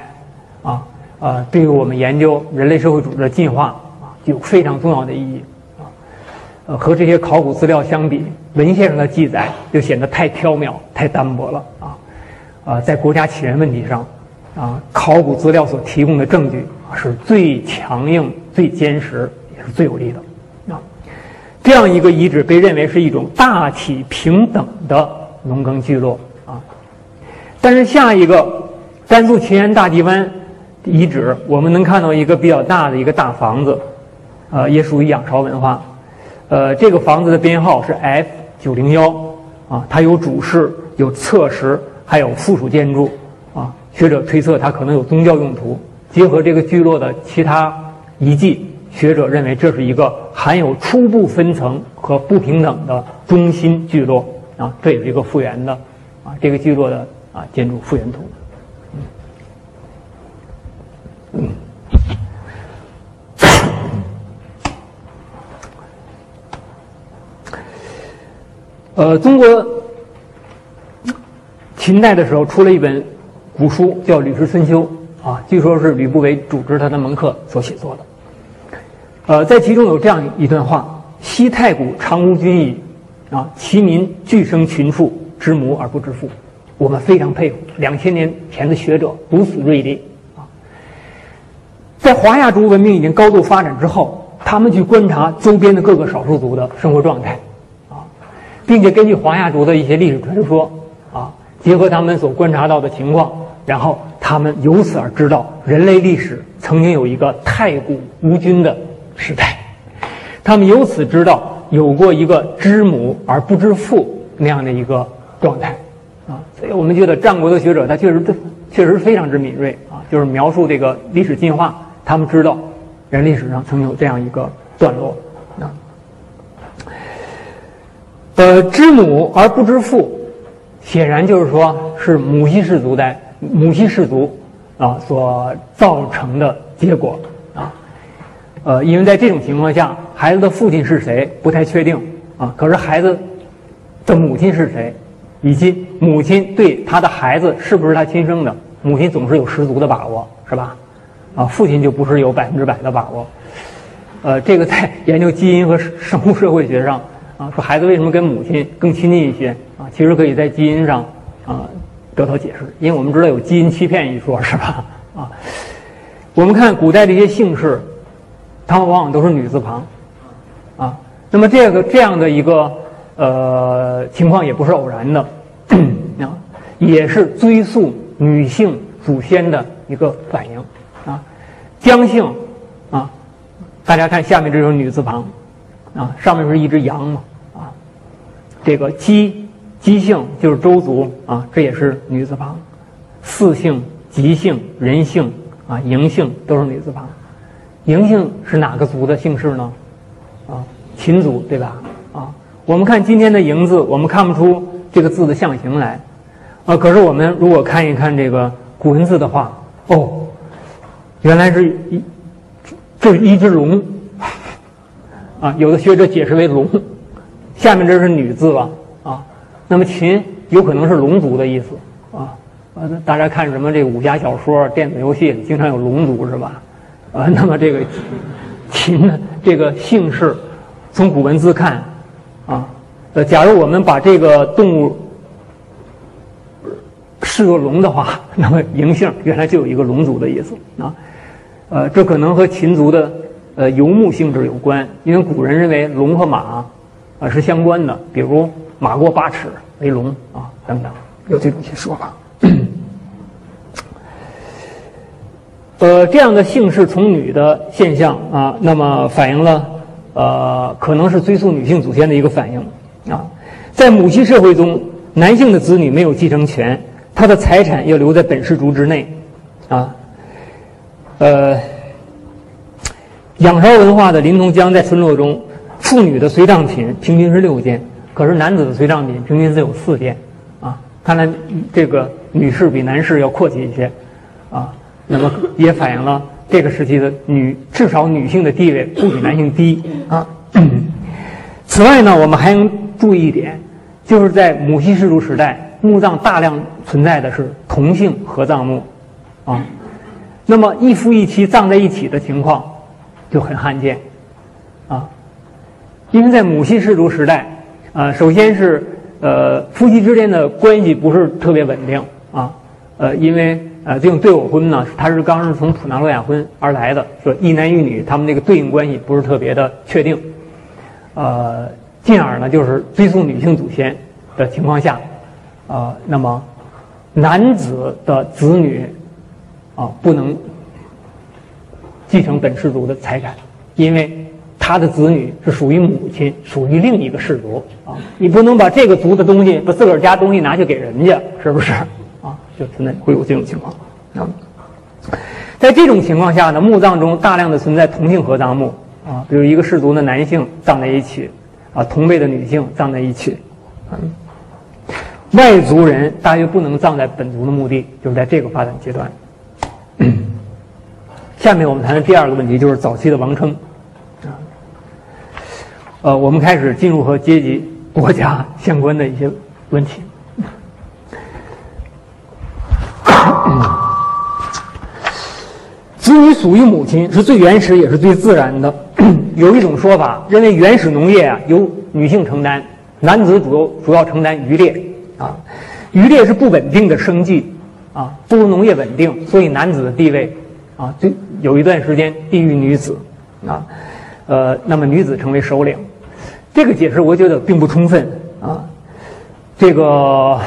啊，呃，对于我们研究人类社会组织的进化啊，具有非常重要的意义啊。呃，和这些考古资料相比，文献上的记载就显得太缥缈、太单薄了啊。啊，在国家起源问题上，啊，考古资料所提供的证据是最强硬、最坚实，也是最有力的。啊，这样一个遗址被认为是一种大体平等的农耕聚落。啊，但是下一个甘肃秦源大地湾遗址，我们能看到一个比较大的一个大房子，呃，也属于仰韶文化。呃，这个房子的编号是 F 九零幺。啊，它有主室，有侧室。还有附属建筑，啊，学者推测它可能有宗教用途。结合这个聚落的其他遗迹，学者认为这是一个含有初步分层和不平等的中心聚落，啊，这也是一个复原的，啊，这个聚落的啊建筑复原图。嗯，呃，中国。秦代的时候出了一本古书，叫《吕氏春秋》啊，据说是吕不韦主持他的门客所写作的。呃，在其中有这样一段话：“昔太古常无君矣，啊，其民俱生群畜，知母而不知父。”我们非常佩服两千年前的学者如此锐利啊。在华夏族文明已经高度发展之后，他们去观察周边的各个少数族的生活状态啊，并且根据华夏族的一些历史传说。结合他们所观察到的情况，然后他们由此而知道人类历史曾经有一个太古无君的时代，他们由此知道有过一个知母而不知父那样的一个状态，啊，所以我们觉得战国的学者他确实确实非常之敏锐啊，就是描述这个历史进化，他们知道人历史上曾有这样一个段落啊，呃，知母而不知父。显然就是说，是母系氏族的母系氏族啊所造成的结果啊。呃，因为在这种情况下，孩子的父亲是谁不太确定啊。可是孩子的母亲是谁，以及母亲对他的孩子是不是他亲生的，母亲总是有十足的把握，是吧？啊，父亲就不是有百分之百的把握。呃，这个在研究基因和生物社会学上啊，说孩子为什么跟母亲更亲近一些。啊，其实可以在基因上啊得到解释，因为我们知道有基因欺骗一说，是吧？啊，我们看古代这些姓氏，他们往往都是女字旁，啊，那么这个这样的一个呃情况也不是偶然的，啊，也是追溯女性祖先的一个反应，啊，姜姓啊，大家看下面这是女字旁，啊，上面是一只羊嘛，这个姬。姬姓就是周族啊，这也是女字旁；四姓、吉姓、人姓啊、嬴姓都是女字旁。嬴姓是哪个族的姓氏呢？啊，秦族对吧？啊，我们看今天的嬴字，我们看不出这个字的象形来啊。可是我们如果看一看这个古文字的话，哦，原来是一这是一只龙啊。有的学者解释为龙，下面这是女字吧，啊。那么秦有可能是龙族的意思啊，呃，大家看什么这个武侠小说、电子游戏，经常有龙族是吧？啊，那么这个秦的这个姓氏，从古文字看啊，呃，假如我们把这个动物视作龙的话，那么嬴姓原来就有一个龙族的意思啊，呃，这可能和秦族的呃游牧性质有关，因为古人认为龙和马啊是相关的，比如。马过八尺为龙啊，等等，有这种一些说法。呃，这样的姓氏从女的现象啊，那么反映了呃，可能是追溯女性祖先的一个反应啊。在母系社会中，男性的子女没有继承权，他的财产要留在本氏族之内啊。呃，仰韶文化的临潼江在村落中，妇女的随葬品平均是六件。可是男子的随葬品平均只有四件，啊，看来这个女士比男士要阔气一些，啊，那么也反映了这个时期的女至少女性的地位不比男性低啊。此外呢，我们还应注意一点，就是在母系氏族时代，墓葬大量存在的是同姓合葬墓，啊，那么一夫一妻葬在一起的情况就很罕见，因为在母系氏族时代。啊，首先是呃，夫妻之间的关系不是特别稳定啊，呃，因为呃，这种对偶婚呢，它是刚是从普纳洛亚婚而来的，说一男一女，他们那个对应关系不是特别的确定，呃，进而呢，就是追溯女性祖先的情况下，啊，那么男子的子女啊，不能继承本氏族的财产，因为。他的子女是属于母亲，属于另一个氏族啊！你不能把这个族的东西，把自个儿家东西拿去给人家，是不是？啊，就存在会有这种情况啊。在这种情况下呢，墓葬中大量的存在同性合葬墓啊，比如一个氏族的男性葬在一起，啊，同辈的女性葬在一起，嗯，外族人大约不能葬在本族的墓地，就是在这个发展阶段。下面我们谈的第二个问题就是早期的王称。呃，我们开始进入和阶级、国家 相关的一些问题。子女属于母亲是最原始也是最自然的。有一种说法认为，原始农业啊由女性承担，男子主要主要承担渔猎啊。渔猎是不稳定的生计啊，不如农业稳定，所以男子的地位啊，最有一段时间低于女子啊。呃，那么女子成为首领。这个解释我觉得并不充分啊。这个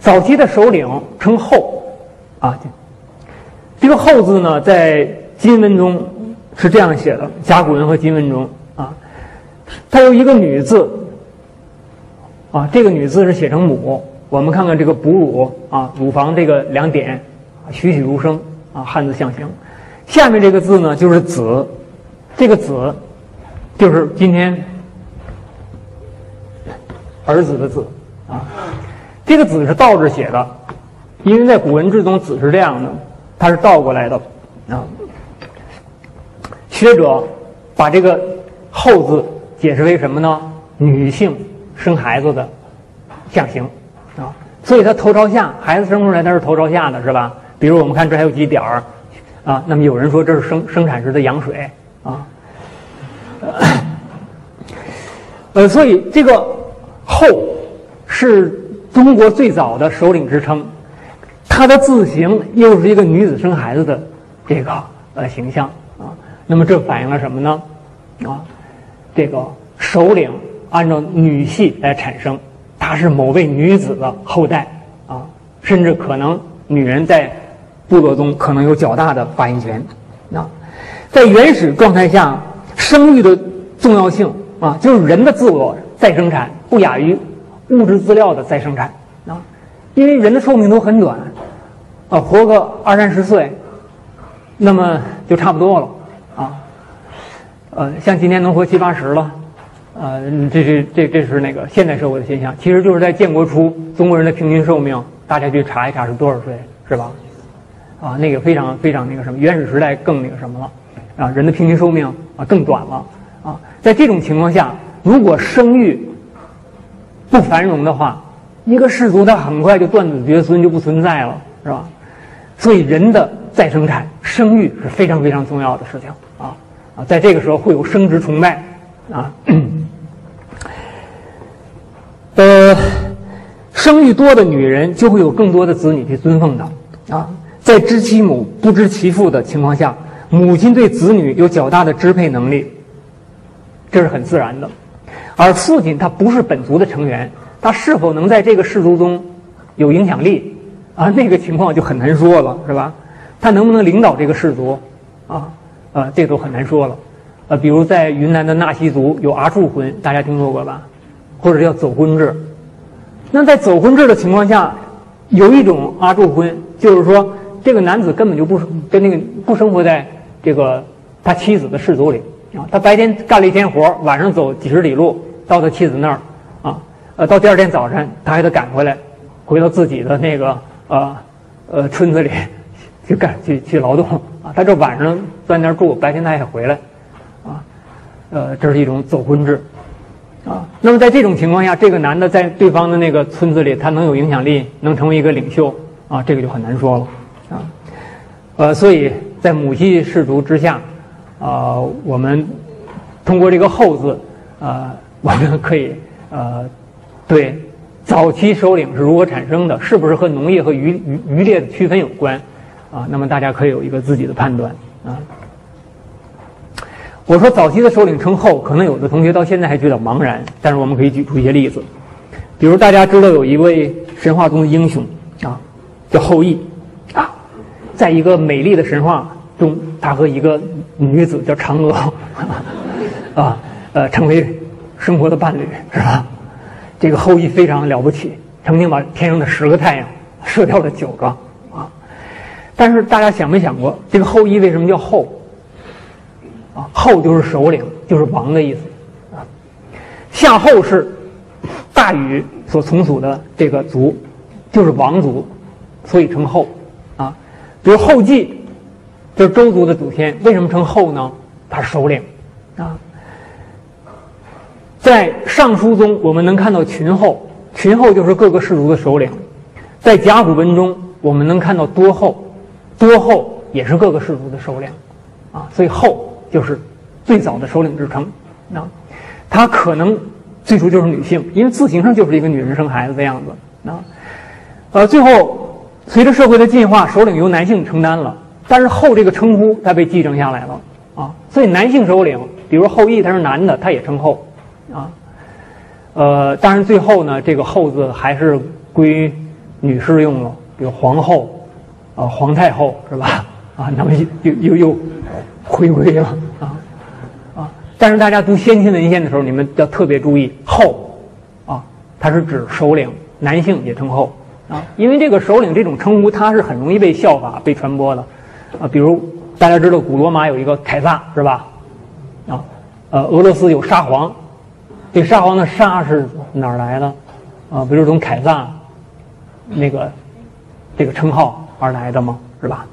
早期的首领称后，啊，这个后字呢，在金文中是这样写的，甲骨文和金文中啊，它有一个女字，啊，这个女字是写成母。我们看看这个哺乳啊，乳房这个两点，栩栩如生啊，汉字象形。下面这个字呢，就是子，这个子就是今天儿子的子啊。这个子是倒着写的，因为在古文字中子是这样的，它是倒过来的啊。学者把这个后字解释为什么呢？女性生孩子的象形啊，所以它头朝下，孩子生出来它是头朝下的，是吧？比如我们看这还有几点儿。啊，那么有人说这是生生产时的羊水，呃，所以这个后是中国最早的首领之称，它的字形又是一个女子生孩子的这个呃形象啊，那么这反映了什么呢？啊，这个首领按照女系来产生，她是某位女子的后代啊，甚至可能女人在。部落中可能有较大的发言权，啊，在原始状态下，生育的重要性啊，就是人的自我再生产不亚于物质资料的再生产啊，因为人的寿命都很短，啊，活个二三十岁，那么就差不多了啊，呃，像今天能活七八十了，呃，这是这这是那个现代社会的现象，其实就是在建国初，中国人的平均寿命，大家去查一查是多少岁，是吧？啊，那个非常非常那个什么，原始时代更那个什么了，啊，人的平均寿命啊更短了，啊，在这种情况下，如果生育不繁荣的话，一个氏族它很快就断子绝孙就不存在了，是吧？所以人的再生产、生育是非常非常重要的事情，啊啊，在这个时候会有生殖崇拜，啊，呃，生育多的女人就会有更多的子女去尊奉她，啊。在知其母不知其父的情况下，母亲对子女有较大的支配能力，这是很自然的。而父亲他不是本族的成员，他是否能在这个氏族中有影响力啊？那个情况就很难说了，是吧？他能不能领导这个氏族啊？啊，这都很难说了。呃，比如在云南的纳西族有阿柱婚，大家听说过吧？或者叫走婚制。那在走婚制的情况下，有一种阿柱婚，就是说。这个男子根本就不跟那个不生活在这个他妻子的氏族里啊，他白天干了一天活，晚上走几十里路到他妻子那儿啊，呃，到第二天早晨他还得赶回来，回到自己的那个呃呃村子里去干去去劳动啊，他这晚上在那儿住，白天他也回来啊，呃，这是一种走婚制啊。那么在这种情况下，这个男的在对方的那个村子里，他能有影响力，能成为一个领袖啊，这个就很难说了。啊，呃，所以在母系氏族之下，啊，我们通过这个“后”字，啊，我们可以呃，对早期首领是如何产生的，是不是和农业和渔渔渔猎的区分有关？啊，那么大家可以有一个自己的判断啊。我说早期的首领称后，可能有的同学到现在还觉得茫然，但是我们可以举出一些例子，比如大家知道有一位神话中的英雄啊，叫后羿啊。在一个美丽的神话中，他和一个女子叫嫦娥，啊，呃，成为生活的伴侣，是吧？这个后羿非常了不起，曾经把天上的十个太阳射掉了九个，啊！但是大家想没想过，这个后羿为什么叫后？啊，后就是首领，就是王的意思，啊，夏后是大禹所从属的这个族，就是王族，所以称后。啊比如后稷，就是周族的祖先，为什么称后呢？他是首领，啊，在尚书中我们能看到群后，群后就是各个氏族的首领，在甲骨文中我们能看到多后，多后也是各个氏族的首领，啊，所以后就是最早的首领之称，啊，他可能最初就是女性，因为字形上就是一个女人生孩子的样子，啊，呃，最后。随着社会的进化，首领由男性承担了，但是后这个称呼它被继承下来了啊，所以男性首领，比如后羿他是男的，他也称后，啊，呃，当然最后呢，这个后字还是归女士用了，比如皇后，啊，皇太后是吧？啊，那么又又又回归了啊啊！但是大家读先秦文献的时候，你们要特别注意“后”，啊，它是指首领，男性也称后啊，因为这个首领这种称呼，它是很容易被效法、被传播的啊。比如大家知道古罗马有一个凯撒是吧？啊，呃，俄罗斯有沙皇，这沙皇的“沙”是哪儿来的？啊，不就是从凯撒那个这个称号而来的吗？是吧？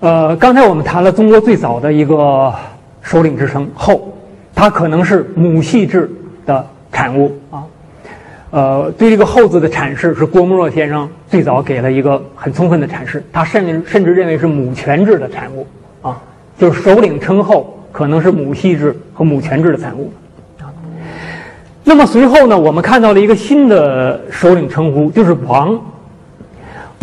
呃，刚才我们谈了中国最早的一个首领之称“后”，它可能是母系制的产物啊。呃，对这个“后”字的阐释，是郭沫若先生最早给了一个很充分的阐释。他甚至甚至认为是母权制的产物啊，就是首领称后可能是母系制和母权制的产物啊。那么随后呢，我们看到了一个新的首领称呼，就是“王”。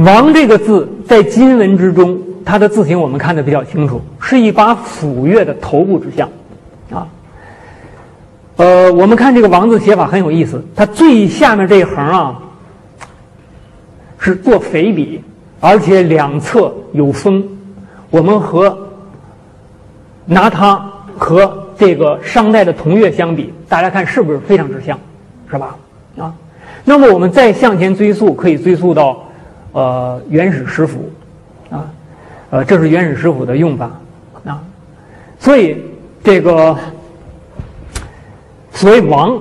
王这个字在金文之中。它的字形我们看的比较清楚，是一把斧钺的头部之像，呃，我们看这个王字写法很有意思，它最下面这一横啊是做肥笔，而且两侧有锋，我们和拿它和这个商代的铜钺相比，大家看是不是非常之像，是吧？啊，那么我们再向前追溯，可以追溯到呃原始石斧，啊。呃，这是原始石斧的用法啊，所以这个所谓“王”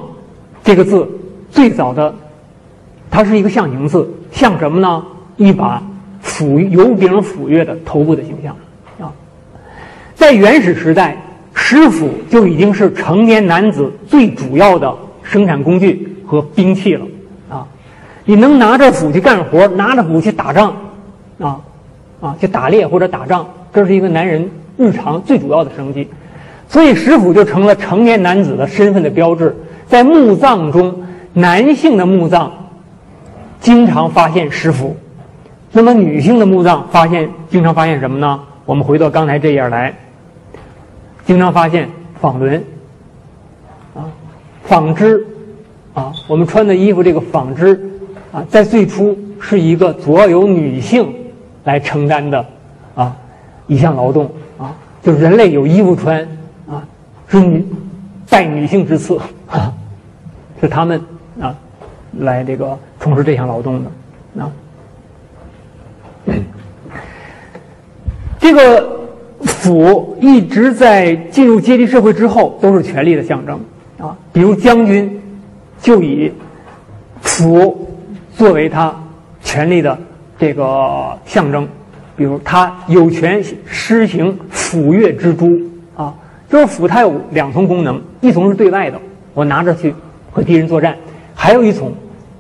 这个字，最早的它是一个象形字，像什么呢？一把斧油柄斧钺的头部的形象啊。在原始时代，石斧就已经是成年男子最主要的生产工具和兵器了啊。你能拿着斧去干活，拿着斧去打仗啊？啊，去打猎或者打仗，这是一个男人日常最主要的生计，所以石斧就成了成年男子的身份的标志。在墓葬中，男性的墓葬经常发现石斧，那么女性的墓葬发现经常发现什么呢？我们回到刚才这页来，经常发现纺轮，啊，纺织，啊，我们穿的衣服这个纺织，啊，在最初是一个主要由女性。来承担的，啊，一项劳动啊，就人类有衣服穿，是女拜女性之赐啊，是他们啊来这个从事这项劳动的啊。这个斧一直在进入阶级社会之后都是权力的象征啊，比如将军就以斧作为他权力的。这个象征，比如他有权施行斧钺之诛啊，就是斧它有两重功能，一重是对外的，我拿着去和敌人作战；还有一重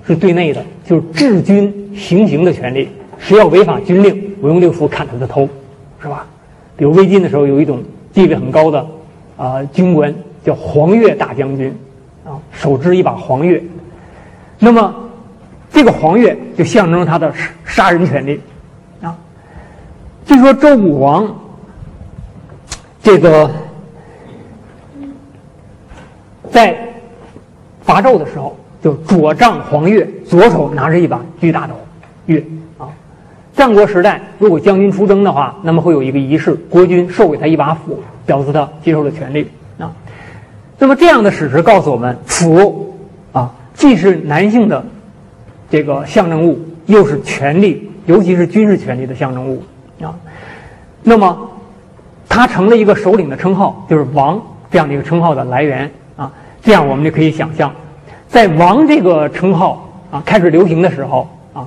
是对内的，就是治军行刑的权利。谁要违反军令，我用这个斧砍他的头，是吧？比如魏晋的时候，有一种地位很高的啊军官叫黄钺大将军，啊，手执一把黄钺，那么。这个黄钺就象征他的杀人权利，啊，据说周武王这个在伐纣的时候，就左杖黄钺，左手拿着一把巨大的钺，啊，战国时代如果将军出征的话，那么会有一个仪式，国君授给他一把斧，表示他接受了权利，啊，那么这样的史实告诉我们，斧啊，既是男性的。这个象征物又是权力，尤其是军事权力的象征物啊。那么，它成了一个首领的称号，就是王这样的一个称号的来源。这样我们就可以想象，在王这个称号啊开始流行的时候啊，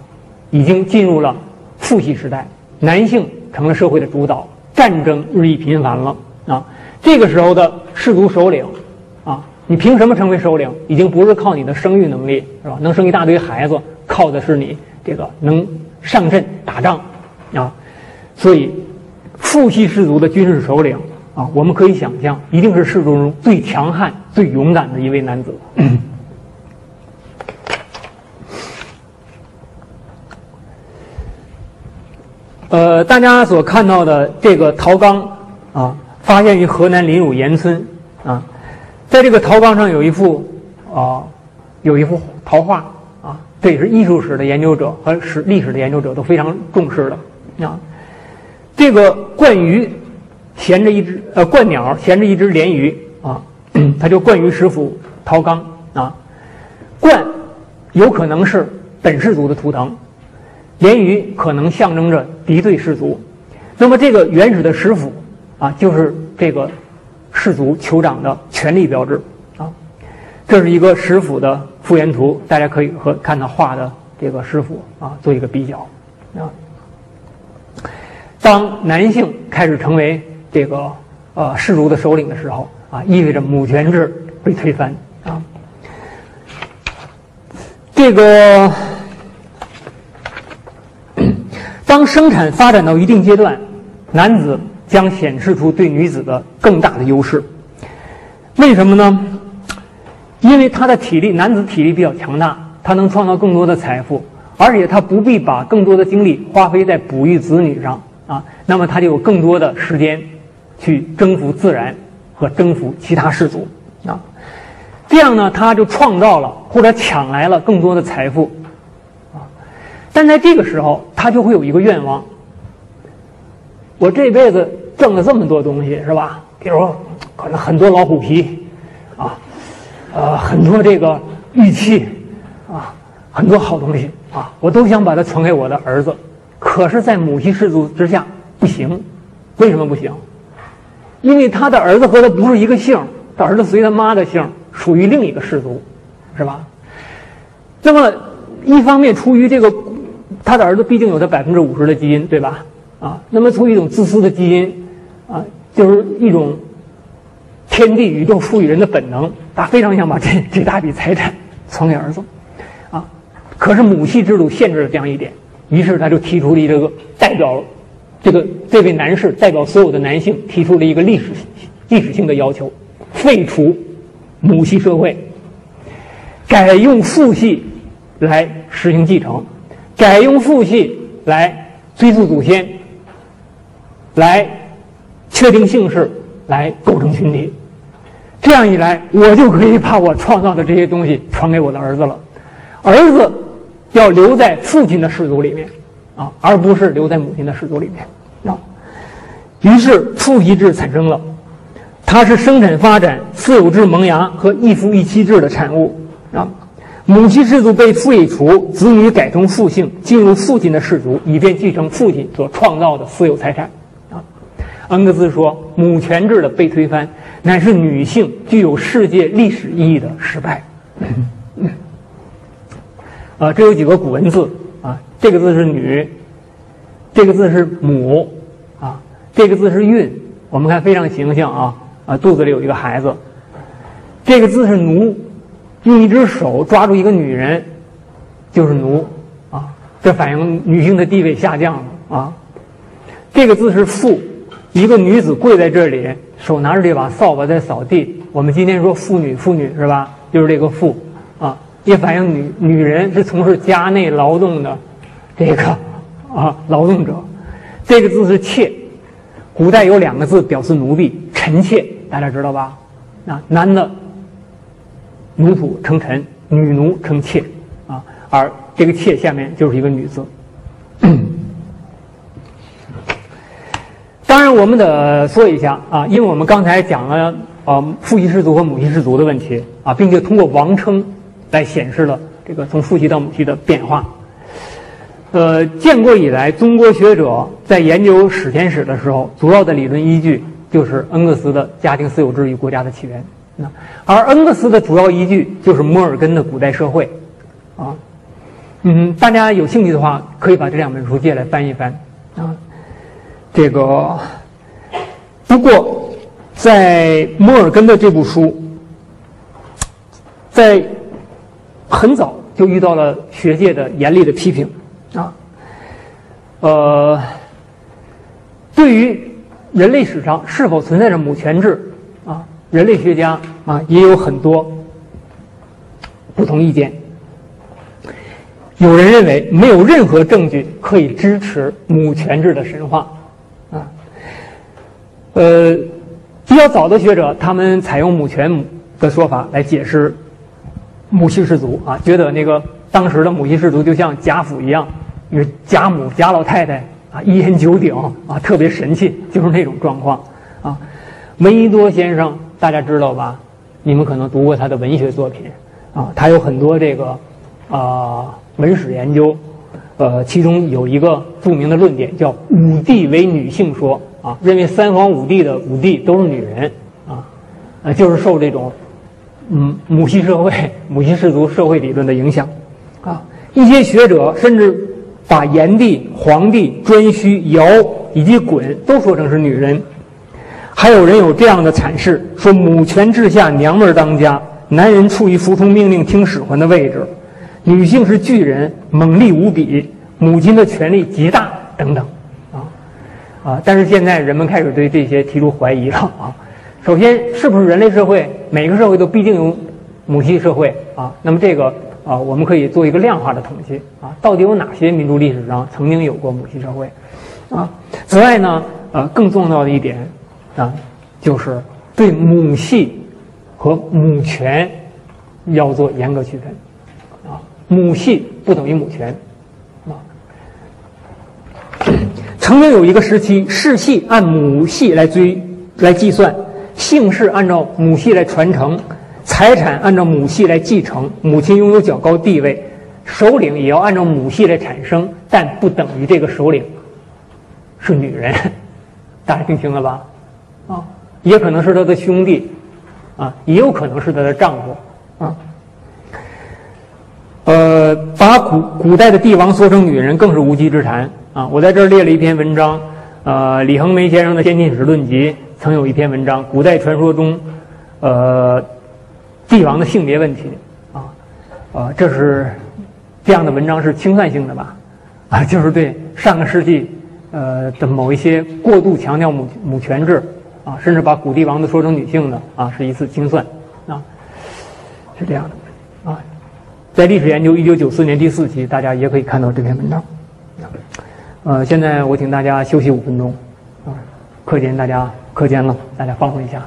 已经进入了父系时代，男性成了社会的主导，战争日益频繁了啊。这个时候的氏族首领啊。你凭什么成为首领？已经不是靠你的生育能力，是吧？能生一大堆孩子，靠的是你这个能上阵打仗，啊，所以父系氏族的军事首领啊，我们可以想象，一定是世族中最强悍、最勇敢的一位男子。呃，大家所看到的这个陶缸啊，发现于河南临汝盐村啊。在这个陶缸上有一幅啊有一幅陶画啊，这也是艺术史的研究者和史历史的研究者都非常重视的啊。这个鹳鱼衔着一只呃鹳鸟衔着一只鲢鱼啊，它就鹳鱼食府陶缸啊。鹳有可能是本氏族的图腾，鲢鱼可能象征着敌对氏族。那么这个原始的食府啊，就是这个氏族酋长的权力标志啊。这是一个食府的复原图，大家可以和看他画的这个食府啊做一个比较啊。当男性开始成为这个呃氏族的首领的时候啊，意味着母权制被推翻啊。这个当生产发展到一定阶段，男子将显示出对女子的更大的优势。为什么呢？因为他的体力，男子体力比较强大，他能创造更多的财富，而且他不必把更多的精力花费在哺育子女上啊，那么他就有更多的时间去征服自然和征服其他氏族啊。这样呢，他就创造了或者抢来了更多的财富啊。但在这个时候，他就会有一个愿望：我这辈子挣了这么多东西，是吧？比如可能很多老虎皮啊。呃，很多这个玉器啊，很多好东西啊，我都想把它传给我的儿子。可是，在母系氏族之下不行，为什么不行？因为他的儿子和他不是一个姓，他儿子随他妈的姓，属于另一个氏族，是吧？那么，一方面出于这个，他的儿子毕竟有他百分之五十的基因，对吧？啊，那么出于一种自私的基因，啊，就是一种。天地宇宙赋予人的本能，他非常想把这 这大笔财产传给儿子，啊，可是母系制度限制了这样一点，于是他就提出了一个代表，这个这位男士代表所有的男性提出了一个历史历史性的要求：废除母系社会，改用父系来实行继承，改用父系来追溯祖先，来确定姓氏。来构成群体，这样一来，我就可以把我创造的这些东西传给我的儿子了。儿子要留在父亲的氏族里面，啊，而不是留在母亲的氏族里面。啊，于是父系制产生了，它是生产发展、私有制萌芽和一夫一妻制的产物。啊，母系氏族被废除，子女改成父姓，进入父亲的氏族，以便继承父亲所创造的私有财产。啊恩格斯说：“母权制的被推翻，乃是女性具有世界历史意义的失败。”啊，这有几个古文字，这个字是女，这个字是母，啊，这个字是孕。我们看非常形象啊啊，肚子里有一个孩子。这个字是奴，用一只手抓住一个女人，就是奴啊，这反映女性的地位下降了啊。这个字是妇。一个女子跪在这里，手拿着这把扫把在扫地。我们今天说妇女，妇女是吧？就是这个妇，啊，也反映女女人是从事家内劳动的这个啊劳动者。这个字是妾，古代有两个字表示奴婢，臣妾，大家知道吧？啊，男的奴仆称臣，女奴称妾，啊，而这个妾下面就是一个女字。当然，我们得说一下啊，因为我们刚才讲了啊父系氏族和母系氏族的问题啊，并且通过王称来显示了这个从父系到母系的变化。呃，建国以来，中国学者在研究史前史的时候，主要的理论依据就是恩格斯的家庭私有制与国家的起源。那而恩格斯的主要依据就是摩尔根的古代社会。啊，嗯，大家有兴趣的话，可以把这两本书借来翻一翻啊。这个，不过，在摩尔根的这部书，在很早就遇到了学界的严厉的批评啊。呃，对于人类史上是否存在着母权制啊，人类学家啊也有很多不同意见。有人认为没有任何证据可以支持母权制的神话啊。呃，比较早的学者，他们采用母权母的说法来解释母系氏族啊，觉得那个当时的母系氏族就像贾府一样，因为贾母贾老太太啊一言九鼎啊，特别神气，就是那种状况啊。闻一多先生大家知道吧？你们可能读过他的文学作品啊，他有很多这个啊文史研究，呃，其中有一个著名的论点叫“五帝为女性说”啊，认为三皇五帝的五帝都是女人啊，呃，就是受这种。嗯，母系社会、母系氏族社会理论的影响，啊，一些学者甚至把炎帝、黄帝、颛顼、尧以及鲧都说成是女人，还有人有这样的阐释：说母权制下，娘们儿当家，男人处于服从命令、听使唤的位置，女性是巨人，猛力无比，母亲的权力极大，等等，啊，啊，但是现在人们开始对这些提出怀疑了，啊。首先，是不是人类社会每个社会都必定有母系社会啊？那么这个啊，我们可以做一个量化的统计啊，到底有哪些民族历史上曾经有过母系社会啊？此外呢，呃，更重要的一点啊，就是对母系和母权要做严格区分啊，母系不等于母权啊。曾经有一个时期，世系按母系来追来计算。姓氏按照母系来传承，财产按照母系来继承，母亲拥有较高地位，首领也要按照母系来产生，但不等于这个首领是女人，大家听清了吧？啊，也可能是他的兄弟，啊，也有可能是他的丈夫，啊，呃，把古古代的帝王说成女人更是无稽之谈啊！我在这儿列了一篇文章，呃，李恒梅先生的《先进史论集》。曾有一篇文章，古代传说中，呃，帝王的性别问题，啊，啊，这是这样的文章是清算性的吧？啊，就是对上个世纪呃的某一些过度强调母母权制，啊，甚至把古帝王都说成女性的，啊，是一次清算，啊，是这样的，啊，在历史研究一九九四年第四期，大家也可以看到这篇文章，呃，现在我请大家休息五分钟，啊，课间大家。课间了，大家放松一下。